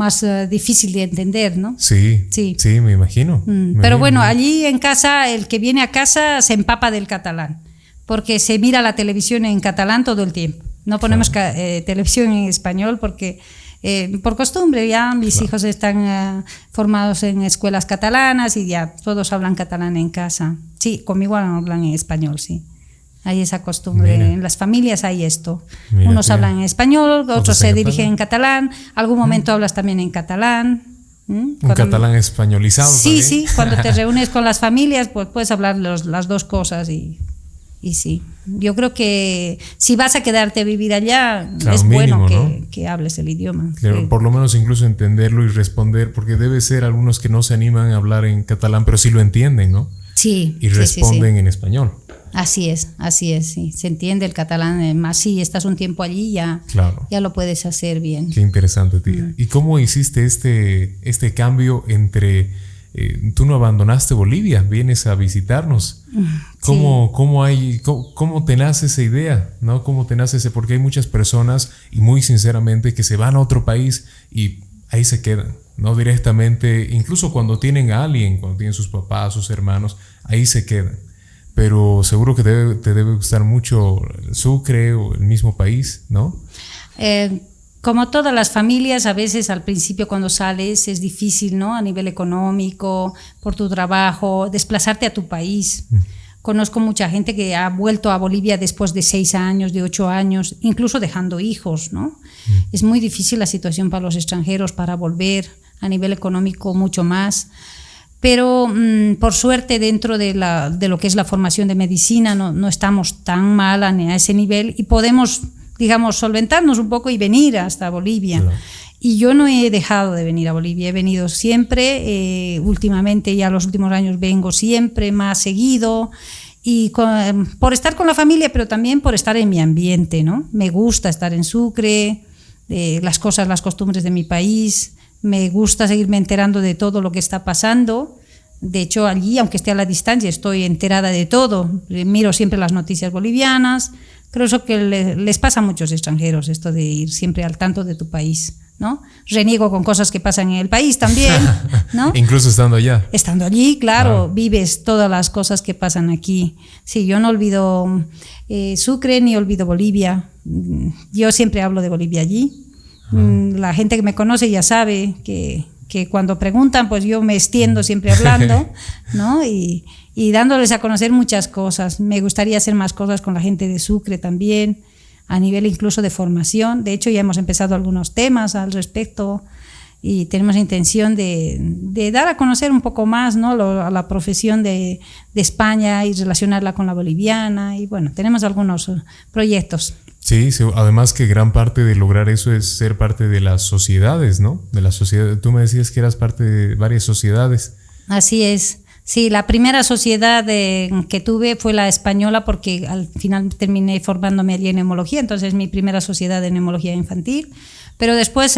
más eh, difícil de entender, ¿no? Sí, sí, sí, me imagino. Mm, pero bueno, allí en casa, el que viene a casa se empapa del catalán, porque se mira la televisión en catalán todo el tiempo. No ponemos eh, televisión en español porque eh, por costumbre ya mis hijos están formados en escuelas catalanas y ya todos hablan catalán en casa. Sí, conmigo hablan en español, sí. Hay esa costumbre. En las familias hay esto. Unos hablan en español, otros, se dirigen en catalán. Algún momento hablas también en catalán. Un catalán españolizado. Sí, sí. Cuando te [LAUGHS] reúnes con las familias, pues puedes hablar las dos cosas y, y, sí. Yo creo que si vas a quedarte a vivir allá, es bueno que, hables el idioma. Por lo menos incluso entenderlo y responder, porque debe ser algunos que no se animan a hablar en catalán, pero sí lo entienden, ¿no? Sí. Y responden en español. Así es, así es, sí. Se entiende el catalán, más si estás un tiempo allí ya, ya lo puedes hacer bien. Qué interesante, tía. Mm. ¿Y cómo hiciste este, este cambio entre, eh, tú no abandonaste Bolivia, vienes a visitarnos? Mm, ¿Cómo, cómo, hay, cómo, te nace esa idea? ¿no? ¿Cómo te nace ese? Porque hay muchas personas, y muy sinceramente, que se van a otro país y ahí se quedan. No directamente, incluso cuando tienen a alguien, cuando tienen sus papás, sus hermanos, ahí se quedan pero seguro que te debe gustar mucho Sucre o el mismo país, ¿no? Eh, como todas las familias, a veces al principio cuando sales es difícil, ¿no? A nivel económico, por tu trabajo, desplazarte a tu país. Mm. Conozco mucha gente que ha vuelto a Bolivia después de seis años, de ocho años, incluso dejando hijos, ¿no? Mm. Es muy difícil la situación para los extranjeros para volver a nivel económico mucho más pero mm, por suerte dentro de, la, de, lo que es la formación de medicina no, no, estamos tan mal a ese nivel y podemos, digamos, solventarnos un poco y venir hasta Bolivia. Y yo no he dejado de venir a Bolivia, he venido siempre, eh, últimamente ya los últimos años vengo siempre, más seguido, y por estar con la familia, pero también por estar en mi ambiente, ¿no? Me gusta estar en Sucre, eh, las cosas, las costumbres de mi país, me gusta seguirme enterando de todo lo que está pasando. De hecho, allí, aunque esté a la distancia, estoy enterada de todo. Miro siempre las noticias bolivianas. Creo que les pasa a muchos extranjeros esto de ir siempre al tanto de tu país. ¿no? Reniego con cosas que pasan en el país también, [LAUGHS] ¿no? Incluso estando allá. Estando allí, claro, vives todas las cosas que pasan aquí. Sí, yo no olvido eh, Sucre ni olvido Bolivia. Yo siempre hablo de Bolivia allí. Mm, la gente que me conoce ya sabe que, que, cuando preguntan, pues yo me extiendo siempre hablando, [LAUGHS] ¿no? Y, y, dándoles a conocer muchas cosas. Me gustaría hacer más cosas con la gente de Sucre también, a nivel incluso de formación. De hecho, ya hemos empezado algunos temas al respecto y tenemos intención de, de dar a conocer un poco más ¿no? a la profesión de, de España y relacionarla con la boliviana. Y bueno, tenemos algunos proyectos. Sí, además que gran parte de lograr eso es ser parte de las sociedades, ¿no? De la sociedad. Tú me decías que eras parte de varias sociedades. Así es. Sí, la primera sociedad que tuve fue la española porque al final terminé formándome allí en neumología, entonces mi primera sociedad de neumología infantil. Pero después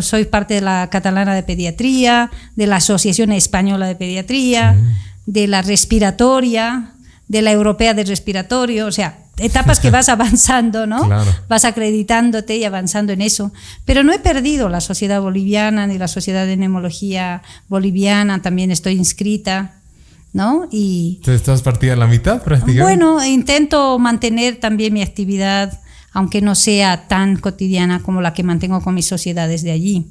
soy parte de la catalana de pediatría, de la Asociación Española de Pediatría, de la respiratoria, de la Europea de Respiratorio, o sea, etapas que vas [LAUGHS] avanzando, ¿no? Vas acreditándote y avanzando en eso. Pero no he perdido la sociedad boliviana ni la sociedad de neumología boliviana, también estoy inscrita. ¿No? Y estás partida a la mitad prácticamente. Bueno, intento mantener también mi actividad, aunque no sea tan cotidiana como la que mantengo con mis sociedades de allí.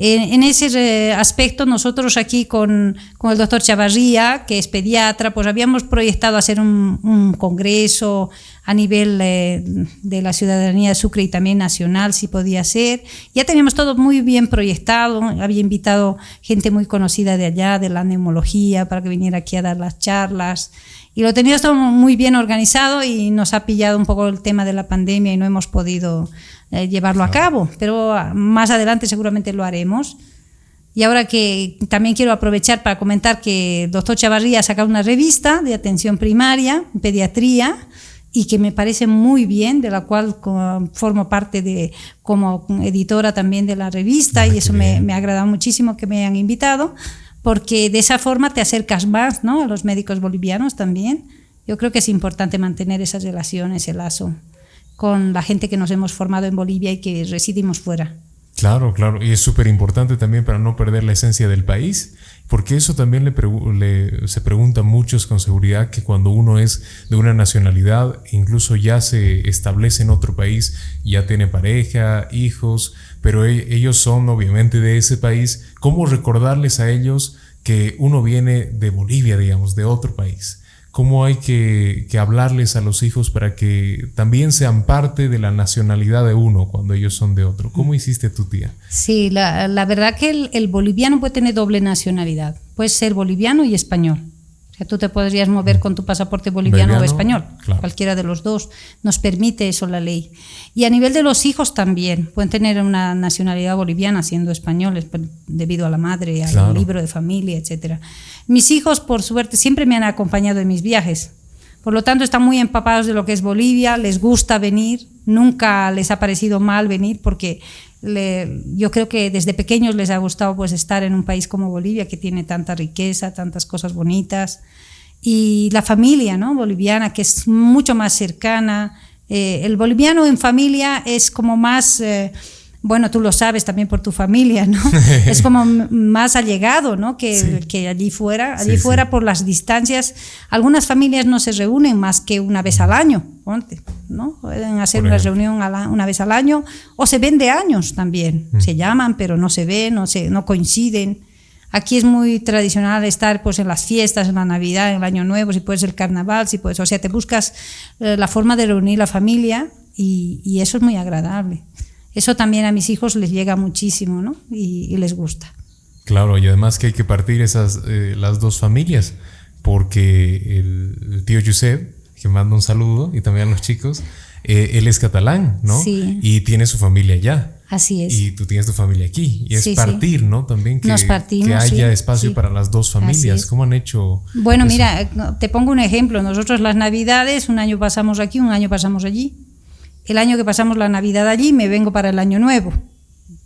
En, ese eh, aspecto, nosotros aquí con, con, el doctor Chavarría, que es pediatra, pues habíamos proyectado hacer un, congreso a nivel eh, de la ciudadanía de Sucre y también nacional, si podía ser. Ya teníamos todo muy bien proyectado, había invitado gente muy conocida de allá, de la neumología, para que viniera aquí a dar las charlas. Y lo teníamos todo muy bien organizado y nos ha pillado un poco el tema de la pandemia y no hemos podido eh, llevarlo a cabo, pero ah, más adelante seguramente lo haremos. Y ahora que también quiero aprovechar para comentar que el doctor Chavarría ha sacado una revista de atención primaria, pediatría, y que me parece muy bien, de la cual formo parte de, como editora también de la revista, ah, y eso me, me, ha agradado muchísimo que me hayan invitado, porque de esa forma te acercas más ¿no? a los médicos bolivianos también. Yo creo que es importante mantener esas relaciones, el lazo con la gente que nos hemos formado en Bolivia y que residimos fuera. Claro, claro, y es súper importante también para no perder la esencia del país, porque eso también le, se pregunta muchos con seguridad que cuando uno es de una nacionalidad, incluso ya se establece en otro país, ya tiene pareja, hijos, pero e, ellos son obviamente de ese país, ¿cómo recordarles a ellos que uno viene de Bolivia, digamos, de otro país? Cómo hay que, hablarles a los hijos para que también sean parte de la nacionalidad de uno cuando ellos son de otro. ¿Cómo hiciste tu tía? Sí, la, verdad que el, boliviano puede tener doble nacionalidad. Puede ser boliviano y español. Sea, tú te podrías mover con tu pasaporte boliviano, o español. Cualquiera de los dos. Nos permite eso la ley. Y a nivel de los hijos también. Pueden tener una nacionalidad boliviana siendo españoles pues, debido a la madre, al libro de familia, etcétera. Mis hijos, por suerte, siempre me han acompañado en mis viajes. Por lo tanto, están muy empapados de lo que es Bolivia, les gusta venir, nunca les ha parecido mal venir porque yo creo que desde pequeños les ha gustado pues estar en un país como Bolivia que tiene tanta riqueza, tantas cosas bonitas y la familia ¿no? boliviana que es mucho más cercana. Eh, el boliviano en familia es como más... Eh, bueno, tú lo sabes también por tu familia, ¿no? [LAUGHS] es como más allegado, ¿no? Que, que allí fuera. Allí fuera, por las distancias, algunas familias no se reúnen más que una vez al año, ¿no? Pueden hacer una reunión una vez al año, o se ven de años también. Mm. Se llaman, pero no se ven, no, se, no coinciden. Aquí es muy tradicional estar pues, en las fiestas, en la Navidad, en el Año Nuevo, si puedes el carnaval, si puedes, o sea, te buscas eh, la forma de reunir la familia y, y eso es muy agradable. Eso también a mis hijos les llega muchísimo, ¿no? Y, les gusta. Claro, y además que hay que partir esas eh, las dos familias, porque el, tío Josep, que manda un saludo, y también a los chicos, eh, él es catalán, ¿no? Sí. Y tiene su familia allá. Así es. Y tú tienes tu familia aquí. Y es partir, ¿no? También que, que haya espacio para las dos familias. ¿Cómo han hecho? Bueno, mira, te pongo un ejemplo. Nosotros las navidades, un año pasamos aquí, un año pasamos allí el año que pasamos la Navidad allí me vengo para el año nuevo.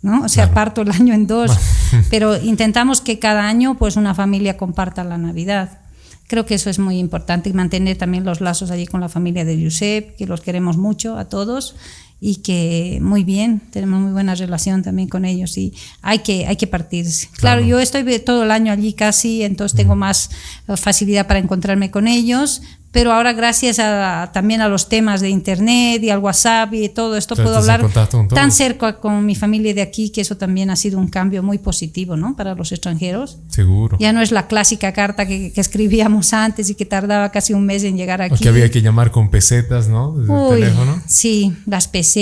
¿no? O sea, parto el año en dos, [LAUGHS] pero intentamos que cada año pues una familia comparta la Navidad. Creo que eso es muy importante y mantener también los lazos allí con la familia de Josep, que los queremos mucho a todos y que muy bien, tenemos muy buena relación también con ellos y hay que, hay que partirse. Claro, yo estoy todo el año allí casi, entonces tengo más eh, facilidad para encontrarme con ellos, pero ahora gracias a, también a los temas de internet y al WhatsApp y todo esto puedo hablar tan cerca con mi familia de aquí que eso también ha sido un cambio muy positivo ¿no? para los extranjeros. Seguro. Ya no es la clásica carta que, escribíamos antes y que tardaba casi un mes en llegar aquí. que había que llamar con pesetas, ¿no? Desde el teléfono. Sí, las pesetas,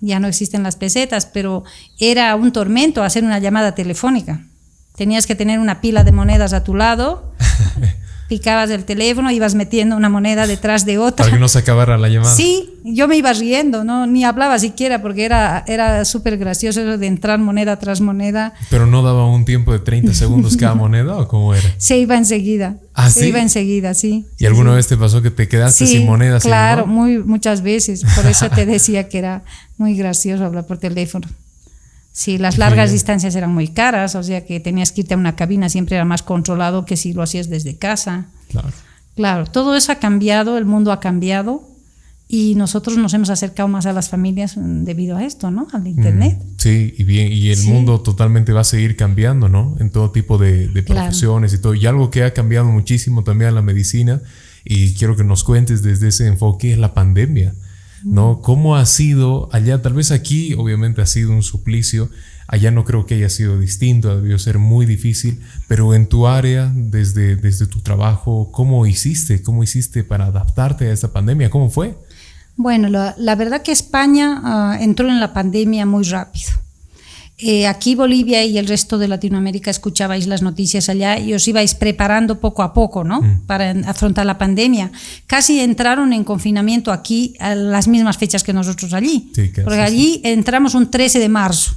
ya no existen las pesetas, pero era un tormento hacer una llamada telefónica. Tenías que tener una pila de monedas a tu lado [LAUGHS] picabas el teléfono, ibas metiendo una moneda detrás de otra. Para que no se acabara la llamada. Sí, yo me iba riendo, no ni hablaba siquiera porque era, era súper gracioso eso de entrar moneda tras moneda. ¿Pero no daba un tiempo de 30 segundos cada [LAUGHS] moneda o cómo era? Se iba enseguida. ¿Ah, se iba enseguida, sí. ¿Y alguna vez te pasó que te quedaste sin monedas? Claro, muy, muchas veces. Por eso te [LAUGHS] decía que era muy gracioso hablar por teléfono. Sí, las largas distancias eran muy caras, o sea que tenías que irte a una cabina, siempre era más controlado que si lo hacías desde casa. Claro. Claro, todo eso ha cambiado, el mundo ha cambiado y nosotros nos hemos acercado más a las familias debido a esto, ¿no? Al Internet. Mm, sí, y bien, y el mundo totalmente va a seguir cambiando, ¿no? En todo tipo de, profesiones y todo. Y algo que ha cambiado muchísimo también a la medicina, y quiero que nos cuentes desde ese enfoque, es la pandemia. ¿No? ¿Cómo ha sido allá? Tal vez aquí obviamente ha sido un suplicio, allá no creo que haya sido distinto, ha debido ser muy difícil, pero en tu área, desde, desde tu trabajo, ¿cómo hiciste? ¿Cómo hiciste para adaptarte a esta pandemia? ¿Cómo fue? Bueno, la, verdad que España ah, entró en la pandemia muy rápido. Eh, aquí Bolivia y el resto de Latinoamérica escuchabais las noticias allá y os ibais preparando poco a poco, ¿no? Mm. Para afrontar la pandemia. Casi entraron en confinamiento aquí a las mismas fechas que nosotros allí. porque allí entramos un 13 de marzo.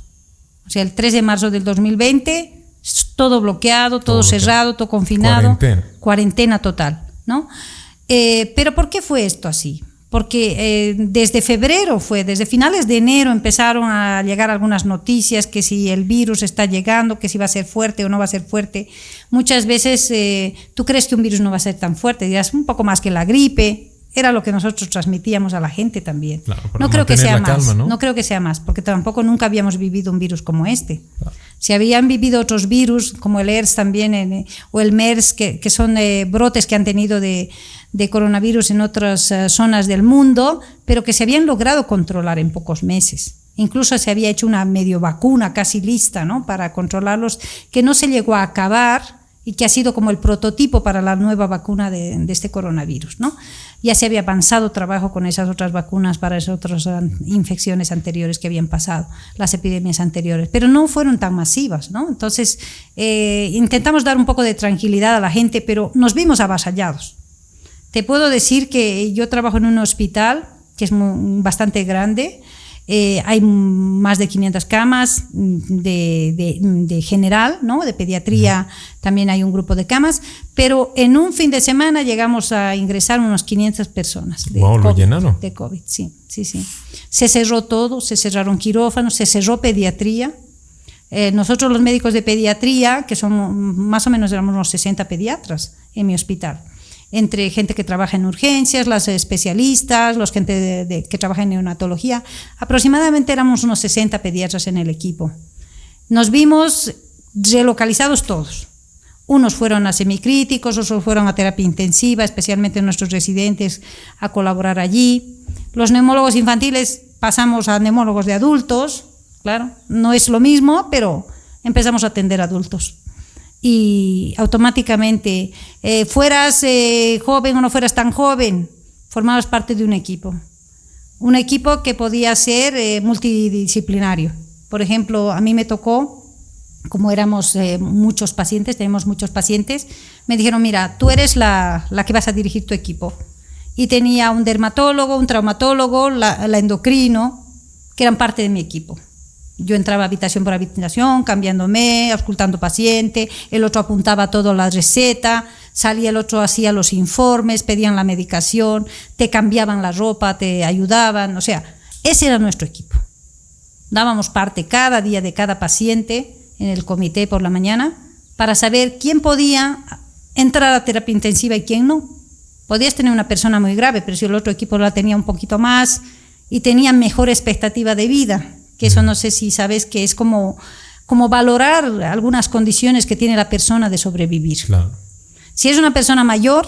O sea, el 13 de marzo del 2020, todo bloqueado, todo, cerrado, todo confinado. Cuarentena. Cuarentena total, ¿no? Eh, pero ¿por qué fue esto así? Porque eh, desde febrero fue, desde finales de enero empezaron a llegar algunas noticias que si el virus está llegando, que si va a ser fuerte o no va a ser fuerte. Muchas veces eh, tú crees que un virus no va a ser tan fuerte, dirás un poco más que la gripe, era lo que nosotros transmitíamos a la gente también. Claro, no creo que sea más, calma, ¿no? ¿no? creo que sea más, porque tampoco nunca habíamos vivido un virus como este. Si habían vivido otros virus, como el ERS también, en- o el MERS, que, son eh, brotes que han tenido de, de coronavirus en otras eh, zonas del mundo, pero que se habían logrado controlar en pocos meses. Incluso se había hecho una medio vacuna casi lista ¿no? para controlarlos, que no se llegó a acabar y que ha sido como el prototipo para la nueva vacuna de, este coronavirus. ¿no? Ya se había avanzado trabajo con esas otras vacunas para esas otras infecciones anteriores que habían pasado, las epidemias anteriores, pero no fueron tan masivas. ¿no? Entonces, eh, intentamos dar un poco de tranquilidad a la gente, pero nos vimos avasallados. Te puedo decir que yo trabajo en un hospital que es bastante grande. Eh, hay más de 500 camas mm, de, de- de general, ¿no? de pediatría, también hay un grupo de camas, pero en un fin de semana llegamos a ingresar unos 500 personas. De lo COVID, llenaron. De COVID, sí, sí, sí. Se cerró todo, se cerraron quirófanos, se cerró pediatría. Eh, nosotros los médicos de pediatría, que somos más o menos éramos unos 60 pediatras en mi hospital, entre gente que trabaja en urgencias, las especialistas, los gente que trabaja en neonatología, aproximadamente éramos unos 60 pediatras en el equipo. Nos vimos relocalizados todos. Unos fueron a semicríticos, otros fueron a terapia intensiva, especialmente nuestros residentes a colaborar allí. Los neumólogos infantiles pasamos a neumólogos de adultos, claro, no es lo mismo, pero empezamos a atender adultos. Y automáticamente, eh, fueras eh, joven o no fueras tan joven, formabas parte de un equipo. Un equipo que podía ser eh, multidisciplinario. Por ejemplo, a mí me tocó como éramos eh, muchos pacientes, tenemos muchos pacientes, me dijeron, mira, tú eres la, la que vas a dirigir tu equipo. Y tenía un dermatólogo, un traumatólogo, la, la endocrino, que eran parte de mi equipo. Yo entraba habitación por habitación, cambiándome, auscultando paciente, el otro apuntaba todo la receta, salía el otro hacía los informes, pedían la medicación, te cambiaban la ropa, te ayudaban, o sea, ese era nuestro equipo. Dábamos parte cada día de cada paciente en el comité por la mañana para saber quién podía entrar a terapia intensiva y quién no. Podías tener una persona muy grave, pero si el otro equipo la tenía un poquito más y tenía mejor expectativa de vida, que eso no sé si sabes que es como, como valorar algunas condiciones que tiene la persona de sobrevivir. Claro. Si es una persona mayor,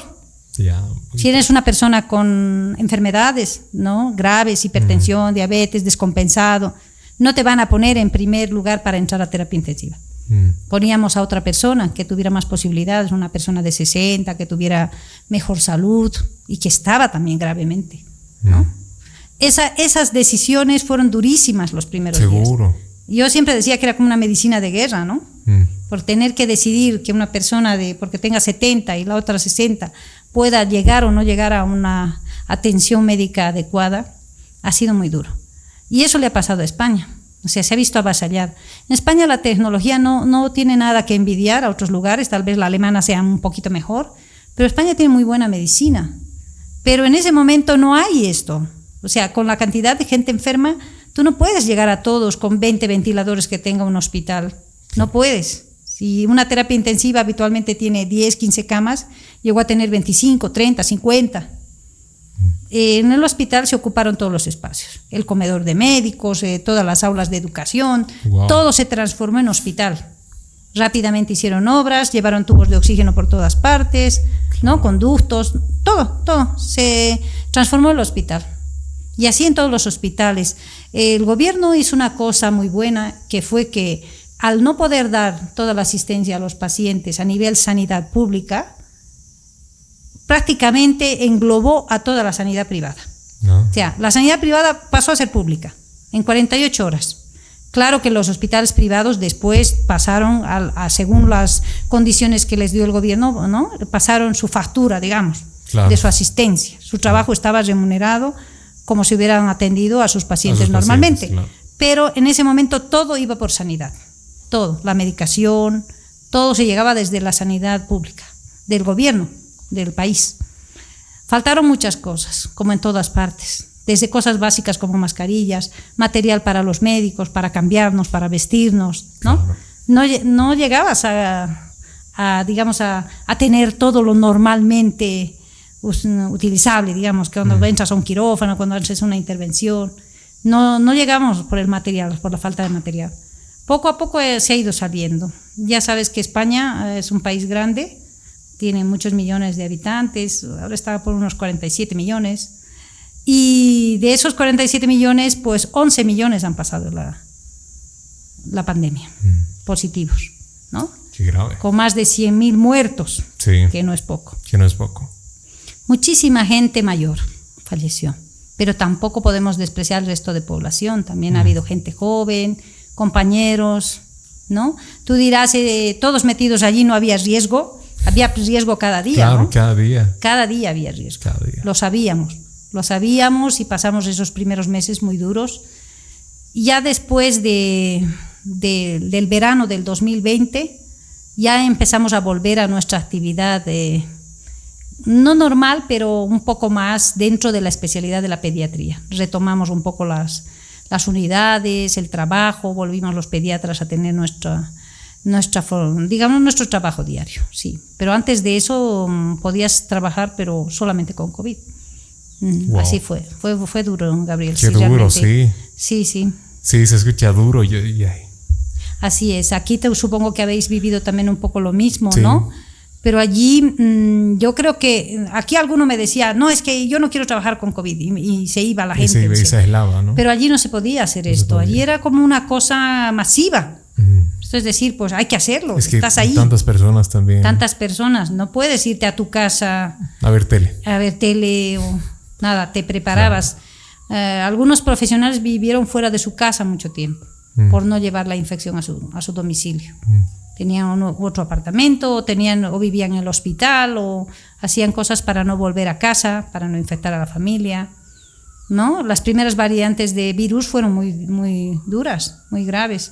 Ya. si eres una persona con enfermedades ¿no? graves, hipertensión, diabetes, descompensado, no te van a poner en primer lugar para entrar a terapia intensiva. Mm. Poníamos a otra persona que tuviera más posibilidades, una persona de 60, que tuviera mejor salud y que estaba también gravemente. ¿no? Esa- esas decisiones fueron durísimas los primeros días. Seguro. Yo siempre decía que era como una medicina de guerra, ¿no? Mm. por tener que decidir que una persona de porque tenga 70 y la otra 60 pueda llegar o no llegar a una atención médica adecuada ha sido muy duro. Y eso le ha pasado a España. O sea, se ha visto avasallar. En España la tecnología no, no tiene nada que envidiar a otros lugares, tal vez la alemana sea un poquito mejor, pero España tiene muy buena medicina. Pero en ese momento no hay esto. O sea, con la cantidad de gente enferma, tú no puedes llegar a todos con 20 ventiladores que tenga un hospital. No puedes. Si una terapia intensiva habitualmente tiene 10, 15 camas, llegó a tener 25, 30, 50. Eh, en el hospital se ocuparon todos los espacios, el comedor de médicos, eh, todas las aulas de educación, Wow. todo se transformó en hospital. Rápidamente hicieron obras, llevaron tubos de oxígeno por todas partes, ¿no? conductos, todo, todo. Se transformó el hospital. Y así en todos los hospitales. El gobierno hizo una cosa muy buena, que fue que al no poder dar toda la asistencia a los pacientes a nivel sanidad pública, prácticamente englobó a toda la sanidad privada. ¿No? O sea, la sanidad privada pasó a ser pública en 48 horas. Claro que los hospitales privados después pasaron, a, a- según las condiciones que les dio el gobierno, ¿no? pasaron su factura, digamos, Claro. de su asistencia. Su trabajo estaba remunerado como si hubieran atendido a sus pacientes normalmente. claro. Pero en ese momento todo iba por sanidad. Todo, la medicación, todo se llegaba desde la sanidad pública, del gobierno, del país. Faltaron muchas cosas, como en todas partes, desde cosas básicas como mascarillas, material para los médicos, para cambiarnos, para vestirnos, ¿no? Claro. No, lle- no llegabas a, a, digamos, a, a tener todo lo normalmente utilizable, digamos, que cuando entras a un quirófano, cuando haces una intervención. No, no llegamos por el material, por la falta de material. Poco a poco eh, se ha ido saliendo. Ya sabes que España eh, es un país grande, tiene muchos millones de habitantes, ahora está por unos 47 millones. Y de esos 47 millones, pues 11 millones han pasado la, la pandemia, mm. positivos, ¿no? Qué grave. Con más de 100.000 muertos, sí, que no es poco. Que no es poco. Muchísima gente mayor falleció, pero tampoco podemos despreciar el resto de población. También ha habido gente joven, compañeros, ¿no? Tú dirás, eh, todos metidos allí no había riesgo, había riesgo cada día. Claro, cada día. Cada día había riesgo. Cada día. Lo sabíamos, lo sabíamos y pasamos esos primeros meses muy duros. Y ya después de, del verano del 2020, ya empezamos a volver a nuestra actividad de, no normal, pero un poco más dentro de la especialidad de la pediatría. Retomamos un poco las, las unidades, el trabajo, volvimos los pediatras a tener nuestra, nuestra, digamos, nuestro trabajo diario, sí. Pero antes de eso mm, podías trabajar, pero solamente con COVID. Mm, así fue. fue, fue duro, Gabriel. Qué duro, sí. Sí, sí. Sí, se escucha duro. Así es. Aquí te, supongo que habéis vivido también un poco lo mismo, ¿no? Pero allí mm, yo creo que aquí alguno me decía, no, es que yo no quiero trabajar con COVID y, se iba la gente. Y se, aislaba, ¿no? Pero allí no se podía hacer esto, allí era como una cosa masiva. Esto es decir, pues hay que hacerlo, es que estás ahí. Tantas personas también. Tantas personas, no puedes irte a tu casa a ver tele. A ver tele o nada, te preparabas. Eh, algunos profesionales vivieron fuera de su casa mucho tiempo por no llevar la infección a su, a su domicilio tenían otro apartamento, o, tenían, o vivían en el hospital, o hacían cosas para no volver a casa, para no infectar a la familia. ¿no? Las primeras variantes de virus fueron muy, muy duras, muy graves.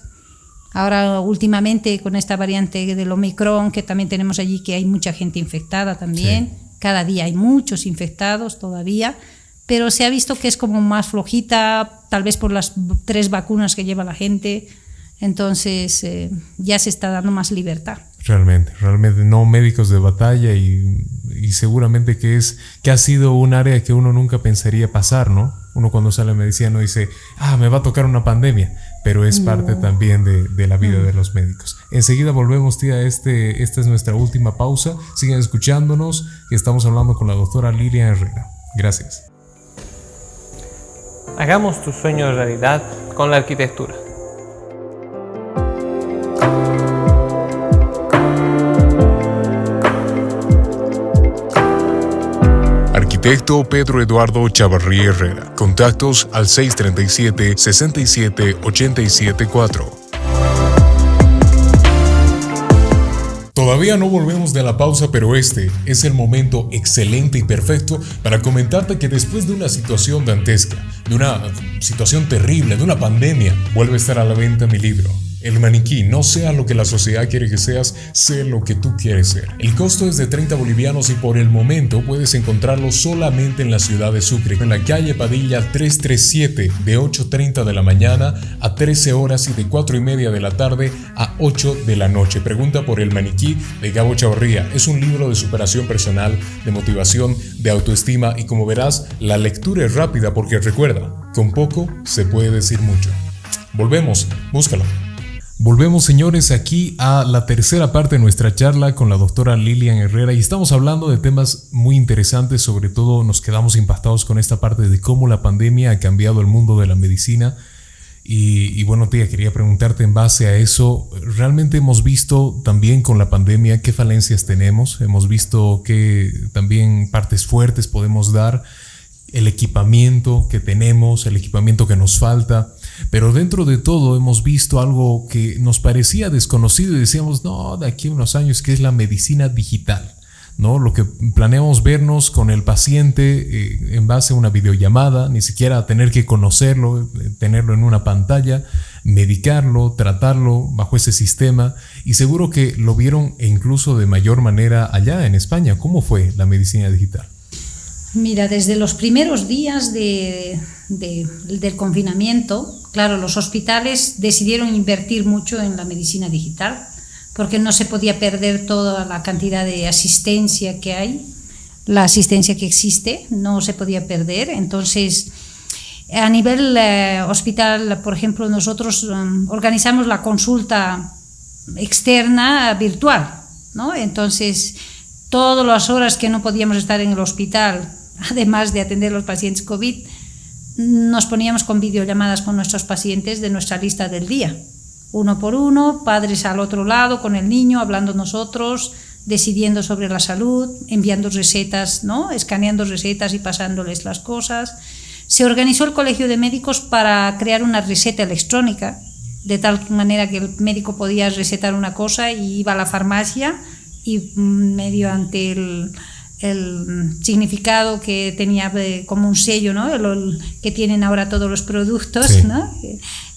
Ahora, últimamente, con esta variante del Omicron, que también tenemos allí, que hay mucha gente infectada también, cada día hay muchos infectados todavía, pero se ha visto que es como más flojita, tal vez por las tres vacunas que lleva la gente, entonces eh, ya se está dando más libertad. Realmente, realmente no médicos de batalla y, seguramente que es que ha sido un área que uno nunca pensaría pasar, ¿no? Uno cuando sale a medicina no dice, ah, me va a tocar una pandemia, pero es parte también de, la vida de los médicos. Enseguida volvemos, tía, este, esta es nuestra última pausa. Siguen escuchándonos y estamos hablando con la doctora Lilian Herrera. Gracias. Hagamos tu sueño realidad con la arquitectura. Arquitecto Pedro Eduardo Chavarrí Herrera. Contactos al 637 67 874. Todavía no volvemos de la pausa, pero este es el momento excelente y perfecto para comentarte que después de una situación dantesca, de una situación terrible, de una pandemia, vuelve a estar a la venta mi libro el maniquí, no sea lo que la sociedad quiere que seas, sé lo que tú quieres ser. El costo es de 30 bolivianos y por el momento puedes encontrarlo solamente en la ciudad de Sucre, en la calle Padilla 337, de 8.30 de la mañana a 13 horas y de 4 y media de la tarde a 8 de la noche. Pregunta por el maniquí de Gabo Chavarría. Es un libro de superación personal, de motivación, de autoestima y como verás, la lectura es rápida porque recuerda, con poco se puede decir mucho. Volvemos, búscalo. Volvemos señores aquí a la tercera parte de nuestra charla con la doctora Lilian Herrera y estamos hablando de temas muy interesantes, sobre todo nos quedamos impactados con esta parte de cómo la pandemia ha cambiado el mundo de la medicina. Y, bueno, tía, quería preguntarte en base a eso, realmente hemos visto también con la pandemia qué falencias tenemos, hemos visto qué también partes fuertes podemos dar, el equipamiento que tenemos, el equipamiento que nos falta. Pero dentro de todo hemos visto algo que nos parecía desconocido y decíamos, no, de aquí a unos años, que es la medicina digital. ¿no? Lo que planeamos vernos con el paciente eh, en base a una videollamada, ni siquiera tener que conocerlo, eh, tenerlo en una pantalla, medicarlo, tratarlo bajo ese sistema. Y seguro que lo vieron incluso de mayor manera allá en España. ¿Cómo fue la medicina digital? Mira, desde los primeros días de, del confinamiento, claro, los hospitales decidieron invertir mucho en la medicina digital porque no se podía perder toda la cantidad de asistencia que hay. la asistencia que existe, no se podía perder. Entonces, a nivel eh, hospital, por ejemplo, nosotros um, organizamos la consulta externa virtual, ¿no? Entonces, todas las horas que no podíamos estar en el hospital, [LAUGHS] además de atender a los pacientes COVID, nos poníamos con videollamadas con nuestros pacientes de nuestra lista del día, uno por uno, padres al otro lado con el niño, hablando nosotros, decidiendo sobre la salud, enviando recetas, ¿no? escaneando recetas y pasándoles las cosas. Se organizó el Colegio de Médicos para crear una receta electrónica, de tal manera que el médico podía recetar una cosa y iba a la farmacia y mm, mediante el, el significado que tenía eh, como un sello, ¿no? El, que tienen ahora todos los productos, ¿no?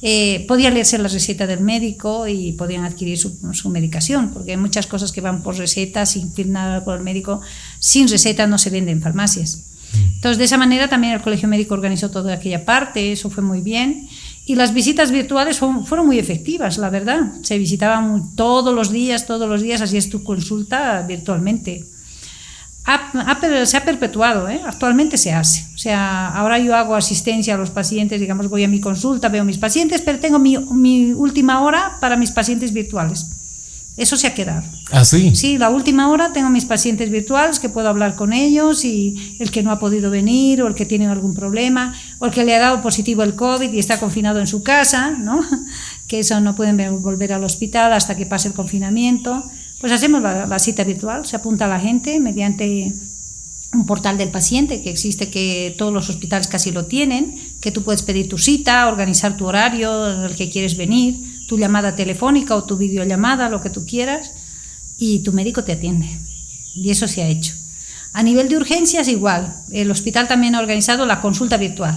Eh, podía leerse la receta del médico y podían adquirir su, su, medicación, porque hay muchas cosas que van por receta, sin firmar por el médico, sin receta no se venden en farmacias. Mm. Entonces, de esa manera también el Colegio Médico organizó toda aquella parte, eso fue muy bien. Y las visitas virtuales fueron, fueron, muy efectivas, la verdad. Se visitaban todos los días, todos los días, así es tu consulta virtualmente se ha perpetuado, ¿eh? actualmente se hace. O sea, ahora yo hago asistencia a los pacientes, digamos, voy a mi consulta, veo a mis pacientes, pero tengo mi, mi última hora para mis pacientes virtuales. Eso se ha quedado. ¿Ah, sí? Sí, la última hora tengo mis pacientes virtuales que puedo hablar con ellos y el que no ha podido venir o el que tiene algún problema o el que le ha dado positivo el COVID y está confinado en su casa, ¿no? [LAUGHS] que eso no pueden volver al hospital hasta que pase el confinamiento. Pues hacemos la, cita virtual, se apunta a la gente mediante un portal del paciente que existe, que todos los hospitales casi lo tienen, que tú puedes pedir tu cita, organizar tu horario el que quieres venir, tu llamada telefónica o tu videollamada, lo que tú quieras, y tu médico te atiende. Y eso se ha hecho. A nivel de urgencias, igual. El hospital también ha organizado la consulta virtual.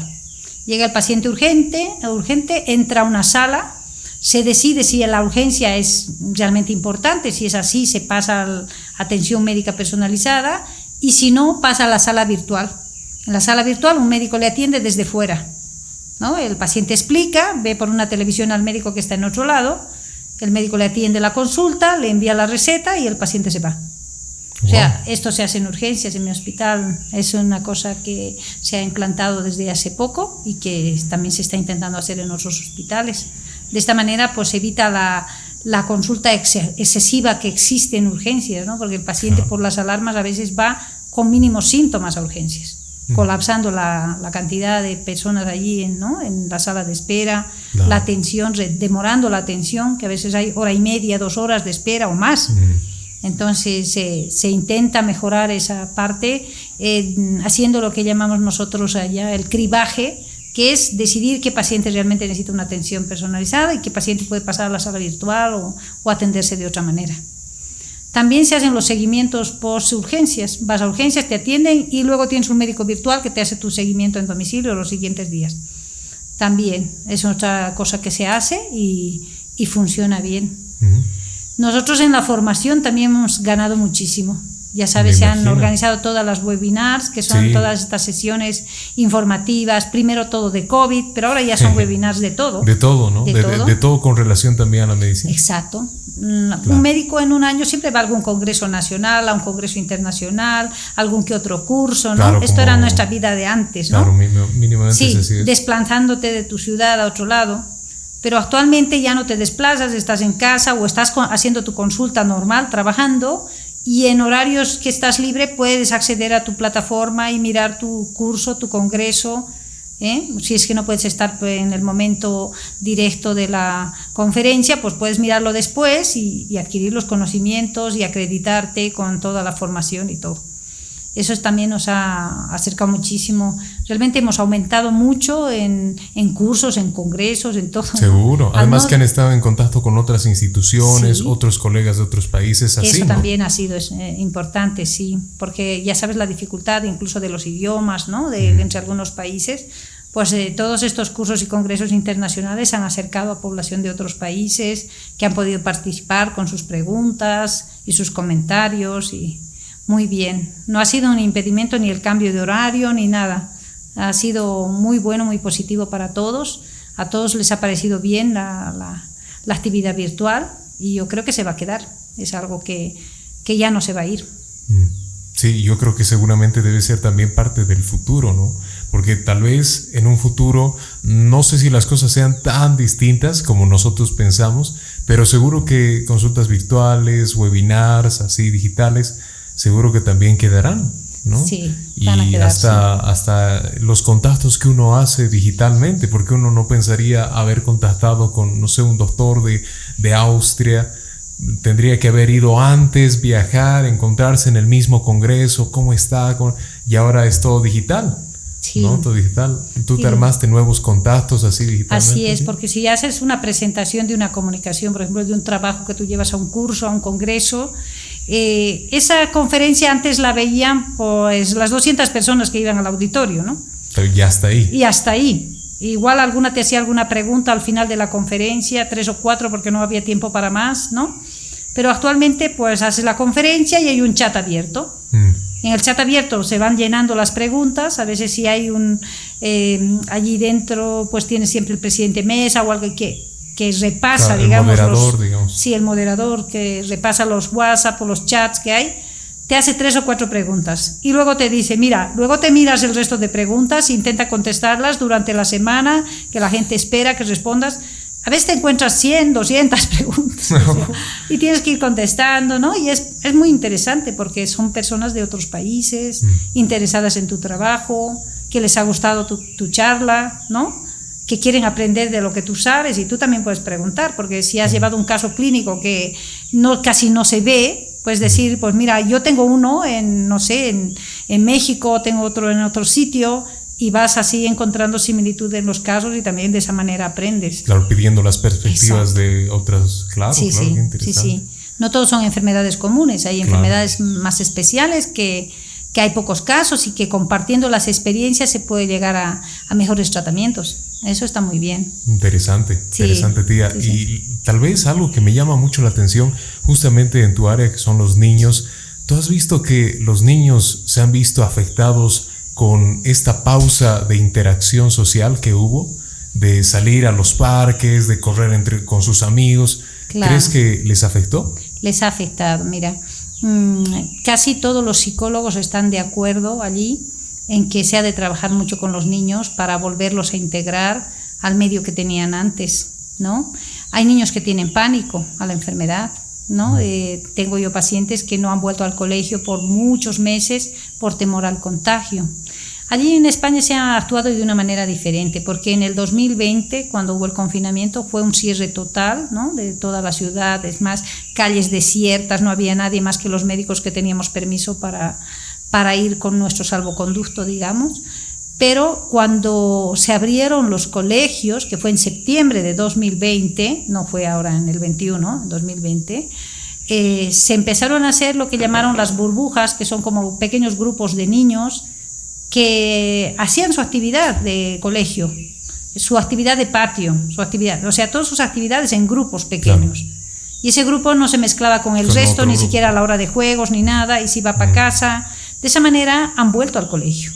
Llega el paciente urgente, urgente entra a una sala se decide si la urgencia es realmente importante, si es así, se pasa a atención médica personalizada y si no, pasa a la sala virtual. En la sala virtual un médico le atiende desde fuera. ¿no? El paciente explica, ve por una televisión al médico que está en otro lado, el médico le atiende la consulta, le envía la receta y el paciente se va. O sea, esto se hace en urgencias en mi hospital, es una cosa que se ha implantado desde hace poco y que también se está intentando hacer en otros hospitales. De esta manera, pues evita la, la consulta excesiva que existe en urgencias, ¿no? porque el paciente por las alarmas a veces va con mínimos síntomas a urgencias, colapsando la, la, cantidad de personas allí ¿no? en la sala de espera, la atención, demorando la atención, que a veces hay hora y media, dos horas de espera o más. Entonces se intenta mejorar esa parte eh, haciendo lo que llamamos nosotros allá el cribaje, que es decidir qué paciente realmente necesita una atención personalizada y qué paciente puede pasar a la sala virtual o, atenderse de otra manera. También se hacen los seguimientos post urgencias. Vas a urgencias, te atienden y luego tienes un médico virtual que te hace tu seguimiento en domicilio los siguientes días. También es otra cosa que se hace y, funciona bien. Nosotros en la formación también hemos ganado muchísimo. Ya sabes, se han organizado todas las webinars, que son todas estas sesiones informativas, primero todo de COVID, pero ahora ya son webinars de todo. De todo, ¿no? De, todo. con relación también a la medicina. Exacto. Un médico en un año siempre va a algún congreso nacional, a un congreso internacional, algún que otro curso, ¿no? Esto era nuestra vida de antes, ¿no? Claro, mínimamente sí, desplazándote de tu ciudad a otro lado pero actualmente ya no te desplazas, estás en casa o estás haciendo tu consulta normal, trabajando y en horarios que estás libre puedes acceder a tu plataforma y mirar tu curso, tu congreso. ¿eh? Si es que no puedes estar en el momento directo de la conferencia, pues puedes mirarlo después y adquirir los conocimientos y acreditarte con toda la formación y todo eso también nos ha acercado muchísimo. Realmente hemos aumentado mucho en, en cursos, en congresos, en todo. Seguro. Además que han estado en contacto con otras instituciones, otros colegas de otros países. Así, eso también ha sido eh, importante, sí, porque ya sabes la dificultad incluso de los idiomas, ¿no? De, entre algunos países. Pues eh, todos estos cursos y congresos internacionales han acercado a población de otros países que han podido participar con sus preguntas y sus comentarios y muy bien. No ha sido un impedimento ni el cambio de horario ni nada. Ha sido muy bueno, muy positivo para todos. A todos les ha parecido bien la, actividad virtual y yo creo que se va a quedar. Es algo que, ya no se va a ir. Mm. Sí, yo creo que seguramente debe ser también parte del futuro, ¿no? Porque tal vez en un futuro, no sé si las cosas sean tan distintas como nosotros pensamos, pero seguro que consultas virtuales, webinars, así digitales, seguro que también quedarán, ¿no? Sí, y van a quedar, hasta, hasta los contactos que uno hace digitalmente, porque uno no pensaría haber contactado con, no sé, un doctor de, de Austria, tendría que haber ido antes, viajar, encontrarse en el mismo congreso, cómo está, y ahora es todo digital. Sí. ¿no? Todo digital. Tú te armaste nuevos contactos así digitalmente. Así es, ¿sí? porque si haces una presentación de una comunicación, por ejemplo, de un trabajo que tú llevas a un curso, a un congreso, eh, esa conferencia antes la veían pues las 200 personas que iban al auditorio, ¿no? Pero ya está ahí. Y hasta ahí. Igual alguna te hacía alguna pregunta al final de la conferencia, tres o cuatro porque no había tiempo para más, ¿no? Pero actualmente pues haces la conferencia y hay un chat abierto. Mm. En el chat abierto se van llenando las preguntas, a veces si hay un, eh, allí dentro pues tiene siempre el presidente mesa o algo que, que repasa, Claro, el digamos. moderador, los- digamos. Sí, el moderador que repasa los WhatsApp o los chats que hay, te hace tres o cuatro preguntas y luego te dice, mira, luego te miras el resto de preguntas, intenta contestarlas durante la semana, que la gente espera que respondas. A veces te encuentras 100, 200 [LAUGHS] preguntas o sea, [LAUGHS] y tienes que ir contestando, ¿no? Y es, es muy interesante porque son personas de otros países, interesadas en tu trabajo, que les ha gustado tu, tu charla, ¿no? Que quieren aprender de lo que tú sabes y tú también puedes preguntar, porque si has llevado un caso clínico que no, casi no se ve, puedes decir, pues mira, yo tengo uno en, no sé, en, en México, tengo otro en otro sitio, y vas así encontrando similitud en los casos y también de esa manera aprendes. Claro, pidiendo las perspectivas Exacto. de otras. Claro, sí, claro, sí, sí, interesante. sí. No todos son enfermedades comunes, hay Claro. enfermedades más especiales que, que hay pocos casos y que compartiendo las experiencias se puede llegar a, a mejores tratamientos. Eso está muy bien. Interesante, Sí, interesante tía. sí, sí. Y tal vez algo que me llama mucho la atención, justamente en tu área, que son los niños, ¿tú has visto que los niños se han visto afectados con esta pausa de interacción social que hubo? De salir a los parques, de correr entre, con sus amigos. Claro. ¿Crees que les afectó? les ha afectado. Mira, mm, casi todos los psicólogos están de acuerdo allí en que se ha de trabajar mucho con los niños para volverlos a integrar al medio que tenían antes, ¿no? Hay niños que tienen pánico a la enfermedad, ¿no? Eh, tengo yo pacientes que no han vuelto al colegio por muchos meses por temor al contagio. Allí en España se ha actuado de una manera diferente, porque en el 2020, cuando hubo el confinamiento, fue un cierre total ¿no? de toda la ciudad, es más, calles desiertas, no había nadie más que los médicos que teníamos permiso para, para ir con nuestro salvoconducto, digamos. Pero cuando se abrieron los colegios, que fue en septiembre de 2020, no fue ahora en el 21, en 2020, eh, se empezaron a hacer lo que llamaron las burbujas, que son como pequeños grupos de niños que hacían su actividad de colegio, su actividad de patio, su actividad, o sea, todas sus actividades en grupos pequeños. Y ese grupo no se mezclaba con el Con resto, ni grupo. siquiera a la hora de juegos, ni nada, y se iba para casa. De esa manera han vuelto al colegio.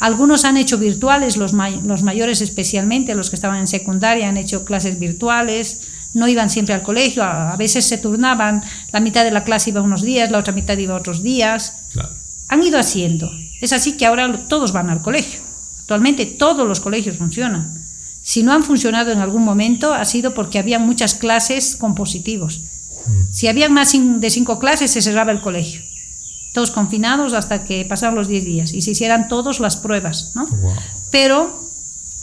Algunos han hecho virtuales, los, may- los mayores especialmente, los que estaban en secundaria, han hecho clases virtuales, no iban siempre al colegio, a, veces se turnaban, la mitad de la clase iba unos días, la otra mitad iba otros días. Claro. Han ido haciendo. Es así que ahora todos van al colegio. Actualmente todos los colegios funcionan. Si no han funcionado en algún momento ha sido porque había muchas clases con positivos. Si habían más de cinco clases se cerraba el colegio. Todos confinados hasta que pasaron los 10 días y se hicieran todos las pruebas, ¿no? Wow. Pero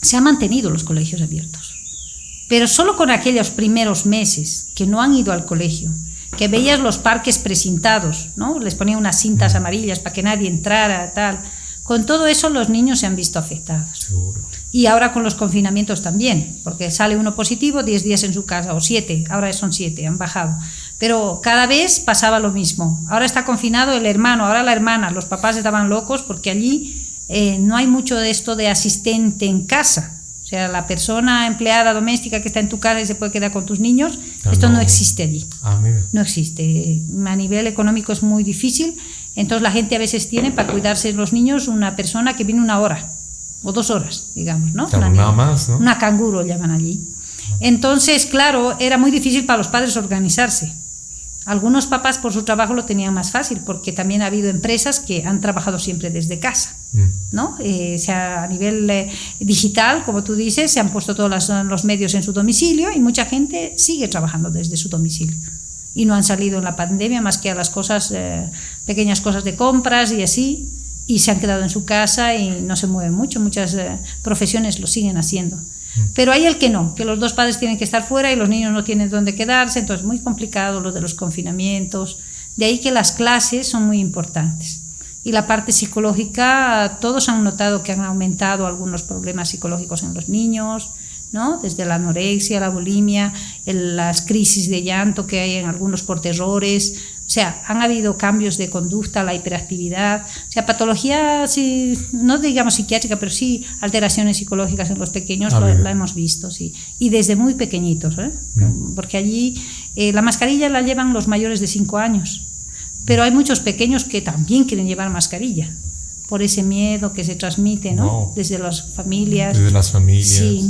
se han mantenido los colegios abiertos. Pero solo con aquellos primeros meses que no han ido al colegio, que veías los parques precintados, ¿no? Les ponían unas cintas amarillas para que nadie entrara, tal. Con todo eso los niños se han visto afectados. Seguro. Y ahora con los confinamientos también, porque sale uno positivo, 10 días en su casa, o 7, ahora son 7, han bajado. Pero cada vez pasaba lo mismo. Ahora está confinado el hermano, ahora la hermana, los papás estaban locos porque allí eh, no hay mucho de esto de asistente en casa. O sea, la persona empleada doméstica que está en tu casa y se puede quedar con tus niños, Ah, esto no. no. existe allí. Ah. No existe. A nivel económico es muy difícil. Entonces la gente a veces tiene para cuidarse los niños una persona que viene una hora o dos horas, digamos, ¿no? Una nada más, ¿no? Una canguro llaman allí. Entonces, claro, era muy difícil para los padres organizarse. Algunos papás por su trabajo lo tenían más fácil, porque también ha habido empresas que han trabajado siempre desde casa, mm. ¿no? Eh, sea, a nivel eh, digital, como tú dices, se han puesto todos los medios en su domicilio y mucha gente sigue trabajando desde su domicilio. Y no han salido en la pandemia más que a las cosas, eh, pequeñas cosas de compras y así, y se han quedado en su casa y no se mueven mucho. Muchas profesiones lo siguen haciendo. Pero hay el que no, que los dos padres tienen que estar fuera y los niños no tienen dónde quedarse, entonces muy complicado lo de los confinamientos. De ahí que las clases son muy importantes. Y la parte psicológica, todos han notado que han aumentado algunos problemas psicológicos en los niños, ¿no? Desde la anorexia, la bulimia, las crisis de llanto que hay en algunos por terrores, o sea, han habido cambios de conducta, la hiperactividad, o sea, patología, sí, no digamos psiquiátrica, pero sí alteraciones psicológicas en los pequeños, ah, la hemos visto, sí. Y desde muy pequeñitos, ¿eh? porque allí eh, la mascarilla la llevan los mayores de 5 años, pero hay muchos pequeños que también quieren llevar mascarilla por ese miedo que se transmite, ¿no? Desde las familias. Desde las familias. Sí.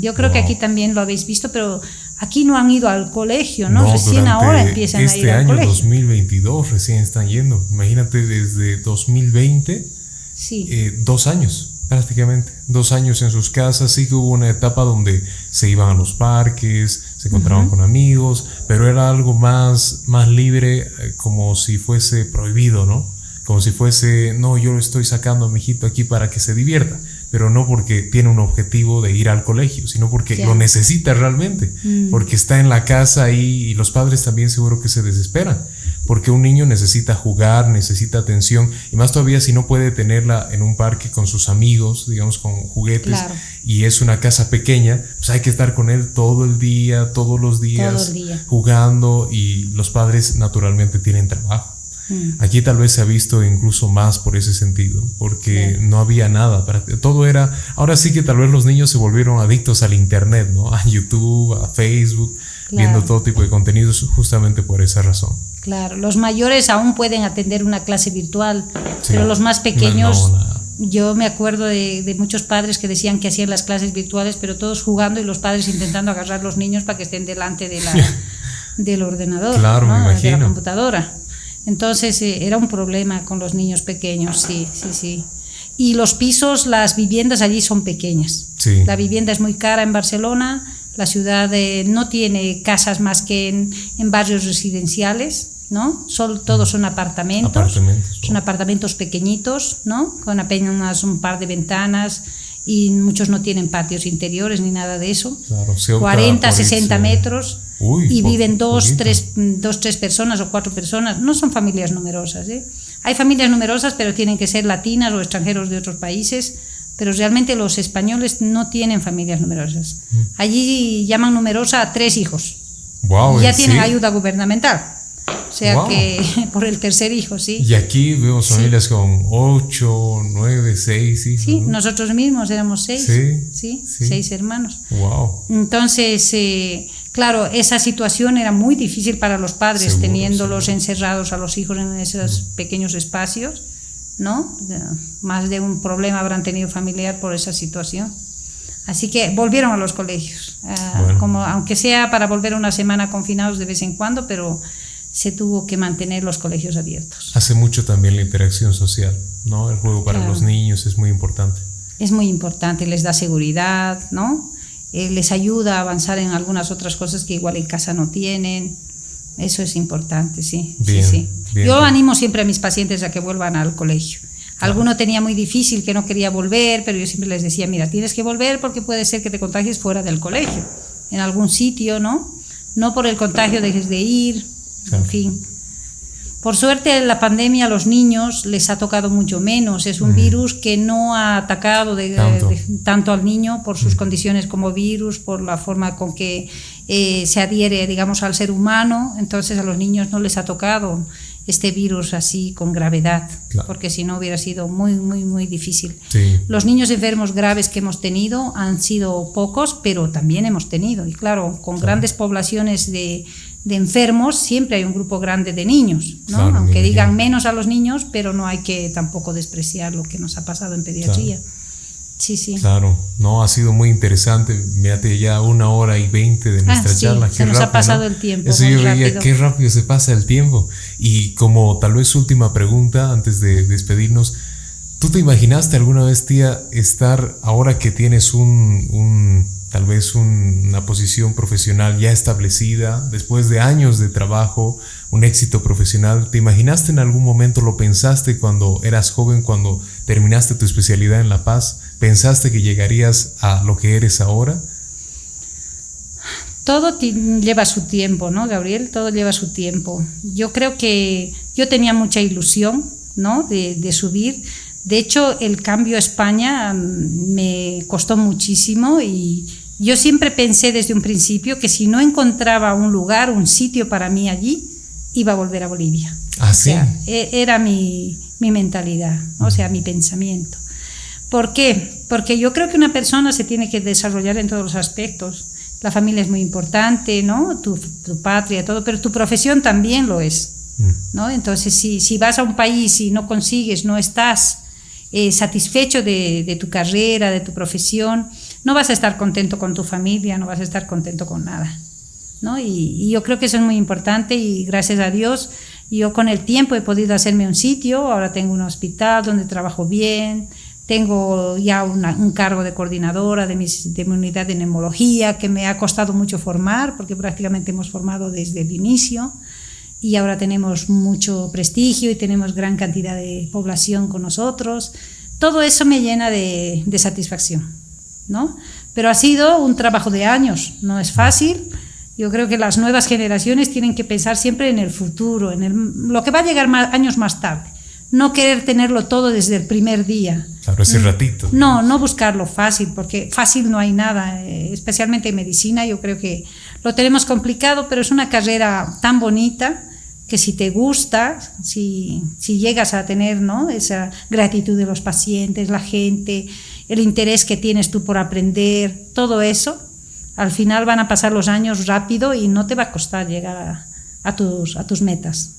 Yo creo que aquí también lo habéis visto, pero Aquí no han ido al colegio, ¿no? recién ahora empiezan a ir este al colegio. Este año 2022 recién están yendo. Imagínate desde 2020, sí. Eh, dos años prácticamente, dos años en sus casas. Sí que hubo una etapa donde se iban a los parques, se encontraban con amigos, pero era algo más, más libre, eh, como si fuese prohibido, ¿no? Como si fuese, no, yo lo estoy sacando a mi hijito aquí para que se divierta pero no porque tiene un objetivo de ir al colegio, sino porque lo necesita realmente, mm. porque está en la casa y los padres también seguro que se desesperan, porque un niño necesita jugar, necesita atención, y más todavía si no puede tenerla en un parque con sus amigos, digamos con juguetes, y es una casa pequeña, pues hay que estar con él todo el día, todos los días, jugando, y los padres naturalmente tienen trabajo. Mm. Aquí tal vez se ha visto incluso más por ese sentido, porque no había nada, para, todo era, ahora sí que tal vez los niños se volvieron adictos al Internet, ¿no? A YouTube, a Facebook, viendo todo tipo de contenidos justamente por esa razón. Claro, los mayores aún pueden atender una clase virtual, pero los más pequeños... yo me acuerdo de, muchos padres que decían que hacían las clases virtuales, pero todos jugando y los padres intentando agarrar a los niños para que estén delante de la, [LAUGHS] del ordenador, claro, de la computadora. Entonces eh, era un problema con los niños pequeños, sí, sí, sí. Y los pisos, las viviendas allí son pequeñas. Sí. La vivienda es muy cara en Barcelona, la ciudad eh, no tiene casas más que en, barrios residenciales, ¿no? Son, todos son apartamentos, son apartamentos pequeñitos, ¿no? Con apenas un par de ventanas y muchos no tienen patios interiores ni nada de eso. Claro, 40, 60 metros y viven dos tres, dos, tres personas o cuatro personas. No son familias numerosas. ¿eh? Hay familias numerosas, pero tienen que ser latinas o extranjeros de otros países. Pero realmente los españoles no tienen familias numerosas. Mm. Allí llaman numerosa a tres hijos. y ya tienen ayuda gubernamental. O sea que [LAUGHS] por el tercer hijo, sí. Y aquí vemos familias con ocho, nueve, seis hijos. Sí, nosotros mismos éramos seis. Sí, seis hermanos. Wow. Entonces, eh, Claro, esa situación era muy difícil para los padres, teniéndolos encerrados a los hijos en esos pequeños espacios, ¿no? Más de un problema habrán tenido familiar por esa situación. Así que volvieron a los colegios, ah, como, aunque sea para volver una semana confinados de vez en cuando, pero se tuvo que mantener los colegios abiertos. Hace mucho también la interacción social, ¿no? El juego para los niños es muy importante. Es muy importante, les da seguridad, ¿no? Eh, les ayuda a avanzar en algunas otras cosas que igual en casa no tienen. Eso es importante, sí. sí, Yo animo siempre a mis pacientes a que vuelvan al colegio. Alguno tenía muy difícil que no quería volver, pero yo siempre les decía, mira, tienes que volver porque puede ser que te contagies fuera del colegio, en algún sitio, ¿no? No por el contagio dejes de ir, en fin. Por suerte, la pandemia a los niños les ha tocado mucho menos. Es un virus que no ha atacado de, tanto. al niño por sus condiciones como virus, por la forma con que eh, se adhiere, digamos, al ser humano. Entonces, a los niños no les ha tocado este virus así con gravedad, porque si no hubiera sido muy, muy, muy difícil. Los niños enfermos graves que hemos tenido han sido pocos, pero también hemos tenido. Y claro, con grandes poblaciones de de enfermos, siempre hay un grupo grande de niños, ¿no? aunque digan menos a los niños, pero no hay que tampoco despreciar lo que nos ha pasado en pediatría. Sí, sí. Claro, no, ha sido muy interesante. Mírate ya una hora y veinte de nuestra Ah, sí, charla. se nos ha pasado el tiempo Eso yo veía, rápido. qué rápido se pasa el tiempo. Y como tal vez última pregunta antes de despedirnos, ¿tú te imaginaste alguna vez, tía, estar ahora que tienes un, un tal vez un- una posición profesional ya establecida, después de años de trabajo, un éxito profesional, ¿te imaginaste en algún momento, lo pensaste cuando eras joven, cuando terminaste tu especialidad en La Paz? ¿Pensaste que llegarías a lo que eres ahora? Todo lleva su tiempo, ¿no, Gabriel? Todo lleva su tiempo. Yo creo que yo tenía mucha ilusión, ¿no? De subir. De hecho, el cambio a España mm, me costó muchísimo y yo siempre pensé desde un principio que si no encontraba un lugar, un sitio para mí allí, iba a volver a Bolivia. Ah, O sí. sea, e- era mi, mi mentalidad, o sea, mi pensamiento. ¿Por qué? Porque yo creo que una persona se tiene que desarrollar en todos los aspectos. La familia es muy importante, ¿no? Tu, tu patria, todo, pero tu profesión también lo es, Mm. ¿no? Entonces, si, si vas a un país y no consigues, no estás eh, satisfecho de, tu carrera, de tu profesión, no vas a estar contento con tu familia, no vas a estar contento con nada. ¿no? Y, yo creo que eso es muy importante y gracias a Dios yo con el tiempo he podido hacerme un sitio, ahora tengo un hospital donde trabajo bien, tengo ya un cargo de coordinadora de, de mi unidad de neumología que me ha costado mucho formar porque prácticamente hemos formado desde el inicio y ahora tenemos mucho prestigio y tenemos gran cantidad de población con nosotros. Todo eso me llena de, de satisfacción, ¿no? Pero ha sido un trabajo de años, no es fácil. Yo creo que las nuevas generaciones tienen que pensar siempre en el futuro, en el- lo que va a llegar más, años más tarde. No querer tenerlo todo desde el primer día. Claro, ese ratito. No, no buscarlo fácil, porque fácil no hay nada, eh, especialmente en medicina. Yo creo que lo tenemos complicado, pero es una carrera tan bonita que si te gusta, si, si llegas a tener ¿no? esa gratitud de los pacientes, la gente, el interés que tienes tú por aprender, todo eso, al final van a pasar los años rápido y no te va a costar llegar a, tus, a tus metas.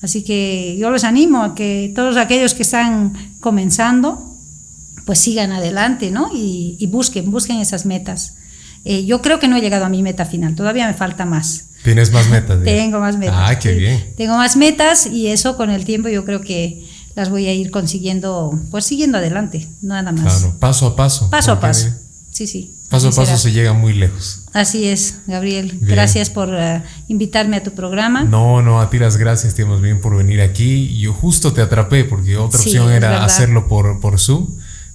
Así que yo les animo a que todos aquellos que están comenzando, pues sigan adelante, ¿no? Y, y busquen, busquen esas metas. Eh, yo creo que no he llegado a mi meta final, todavía me falta más. Tienes más metas. Tengo más metas. Ah, qué bien. Tengo más metas y eso con el tiempo yo creo que las voy a ir consiguiendo, pues siguiendo adelante, nada más. Claro, paso a paso. Paso a paso. mire, Sí, sí. Paso a paso se llega muy lejos. Así es, Gabriel. Bien. Gracias por eh, invitarme a tu programa. No, no, a ti las gracias, más bien por venir aquí. Yo justo te atrapé porque otra Sí, opción era hacerlo por, por Zoom.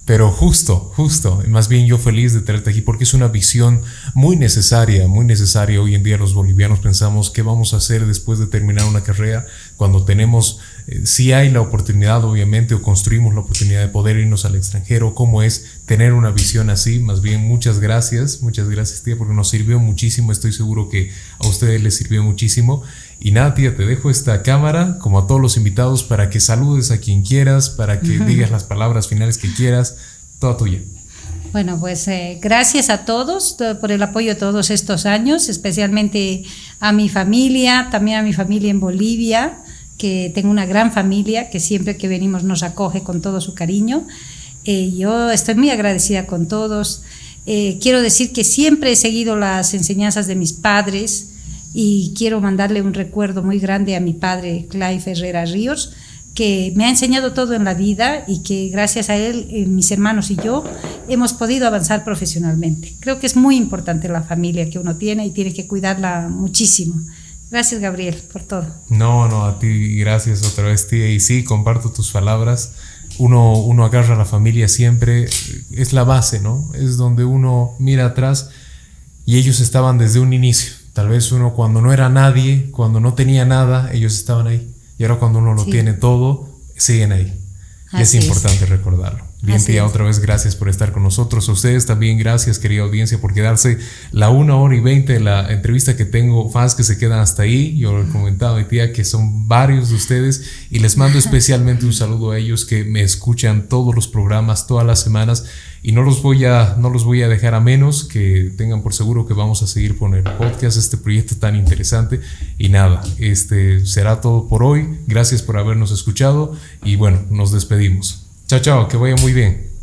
Pero justo, justo, más bien yo feliz de tenerte aquí porque es una visión muy necesaria, muy necesaria. Hoy en día los bolivianos pensamos qué vamos a hacer después de terminar una carrera cuando tenemos, eh, si hay la oportunidad obviamente o construimos la oportunidad de poder irnos al extranjero, cómo es tener una visión así. Más bien muchas gracias, muchas gracias tía porque nos sirvió muchísimo, estoy seguro que a ustedes les sirvió muchísimo. Y nada, tía, te dejo esta cámara, como a todos los invitados, para que saludes a quien quieras, para que digas las palabras finales que quieras, toda tuya. Bueno, pues eh, gracias a todos to- por el apoyo todos estos años, especialmente a mi familia, también a mi familia en Bolivia, que tengo una gran familia que siempre que venimos nos acoge con todo su cariño. Eh, yo estoy muy agradecida con todos. Eh, quiero decir que siempre he seguido las enseñanzas de mis padres y quiero mandarle un recuerdo muy grande a mi padre, Clive Herrera Ríos, que me ha enseñado todo en la vida y que gracias a él, eh, mis hermanos y yo, hemos podido avanzar profesionalmente. Creo que es muy importante la familia que uno tiene y tiene que cuidarla muchísimo. Gracias, Gabriel, por todo. No, no, a ti gracias otra vez, tía. Y sí, comparto tus palabras. Uno, uno agarra a la familia siempre, es la base, ¿no? Es donde uno mira atrás y ellos estaban desde un inicio. Tal vez uno cuando no era nadie, cuando no tenía nada, ellos estaban ahí. Y ahora cuando uno lo Sí. tiene todo, siguen ahí. Y es es. importante recordarlo. Bien, Así tía, es. otra vez gracias por estar con nosotros. A ustedes también gracias, querida audiencia, por quedarse la una hora y veinte de la entrevista que tengo. Fans que se quedan hasta ahí. Yo le comentaba a mi tía que son varios de ustedes y les mando [LAUGHS] especialmente un saludo a ellos que me escuchan todos los programas, todas las semanas. Y no los voy a, no los voy a dejar a menos que tengan por seguro que vamos a seguir con el podcast, este proyecto tan interesante. Y nada, este será todo por hoy. Gracias por habernos escuchado y bueno, nos despedimos. Chao, chao, que vaya muy bien.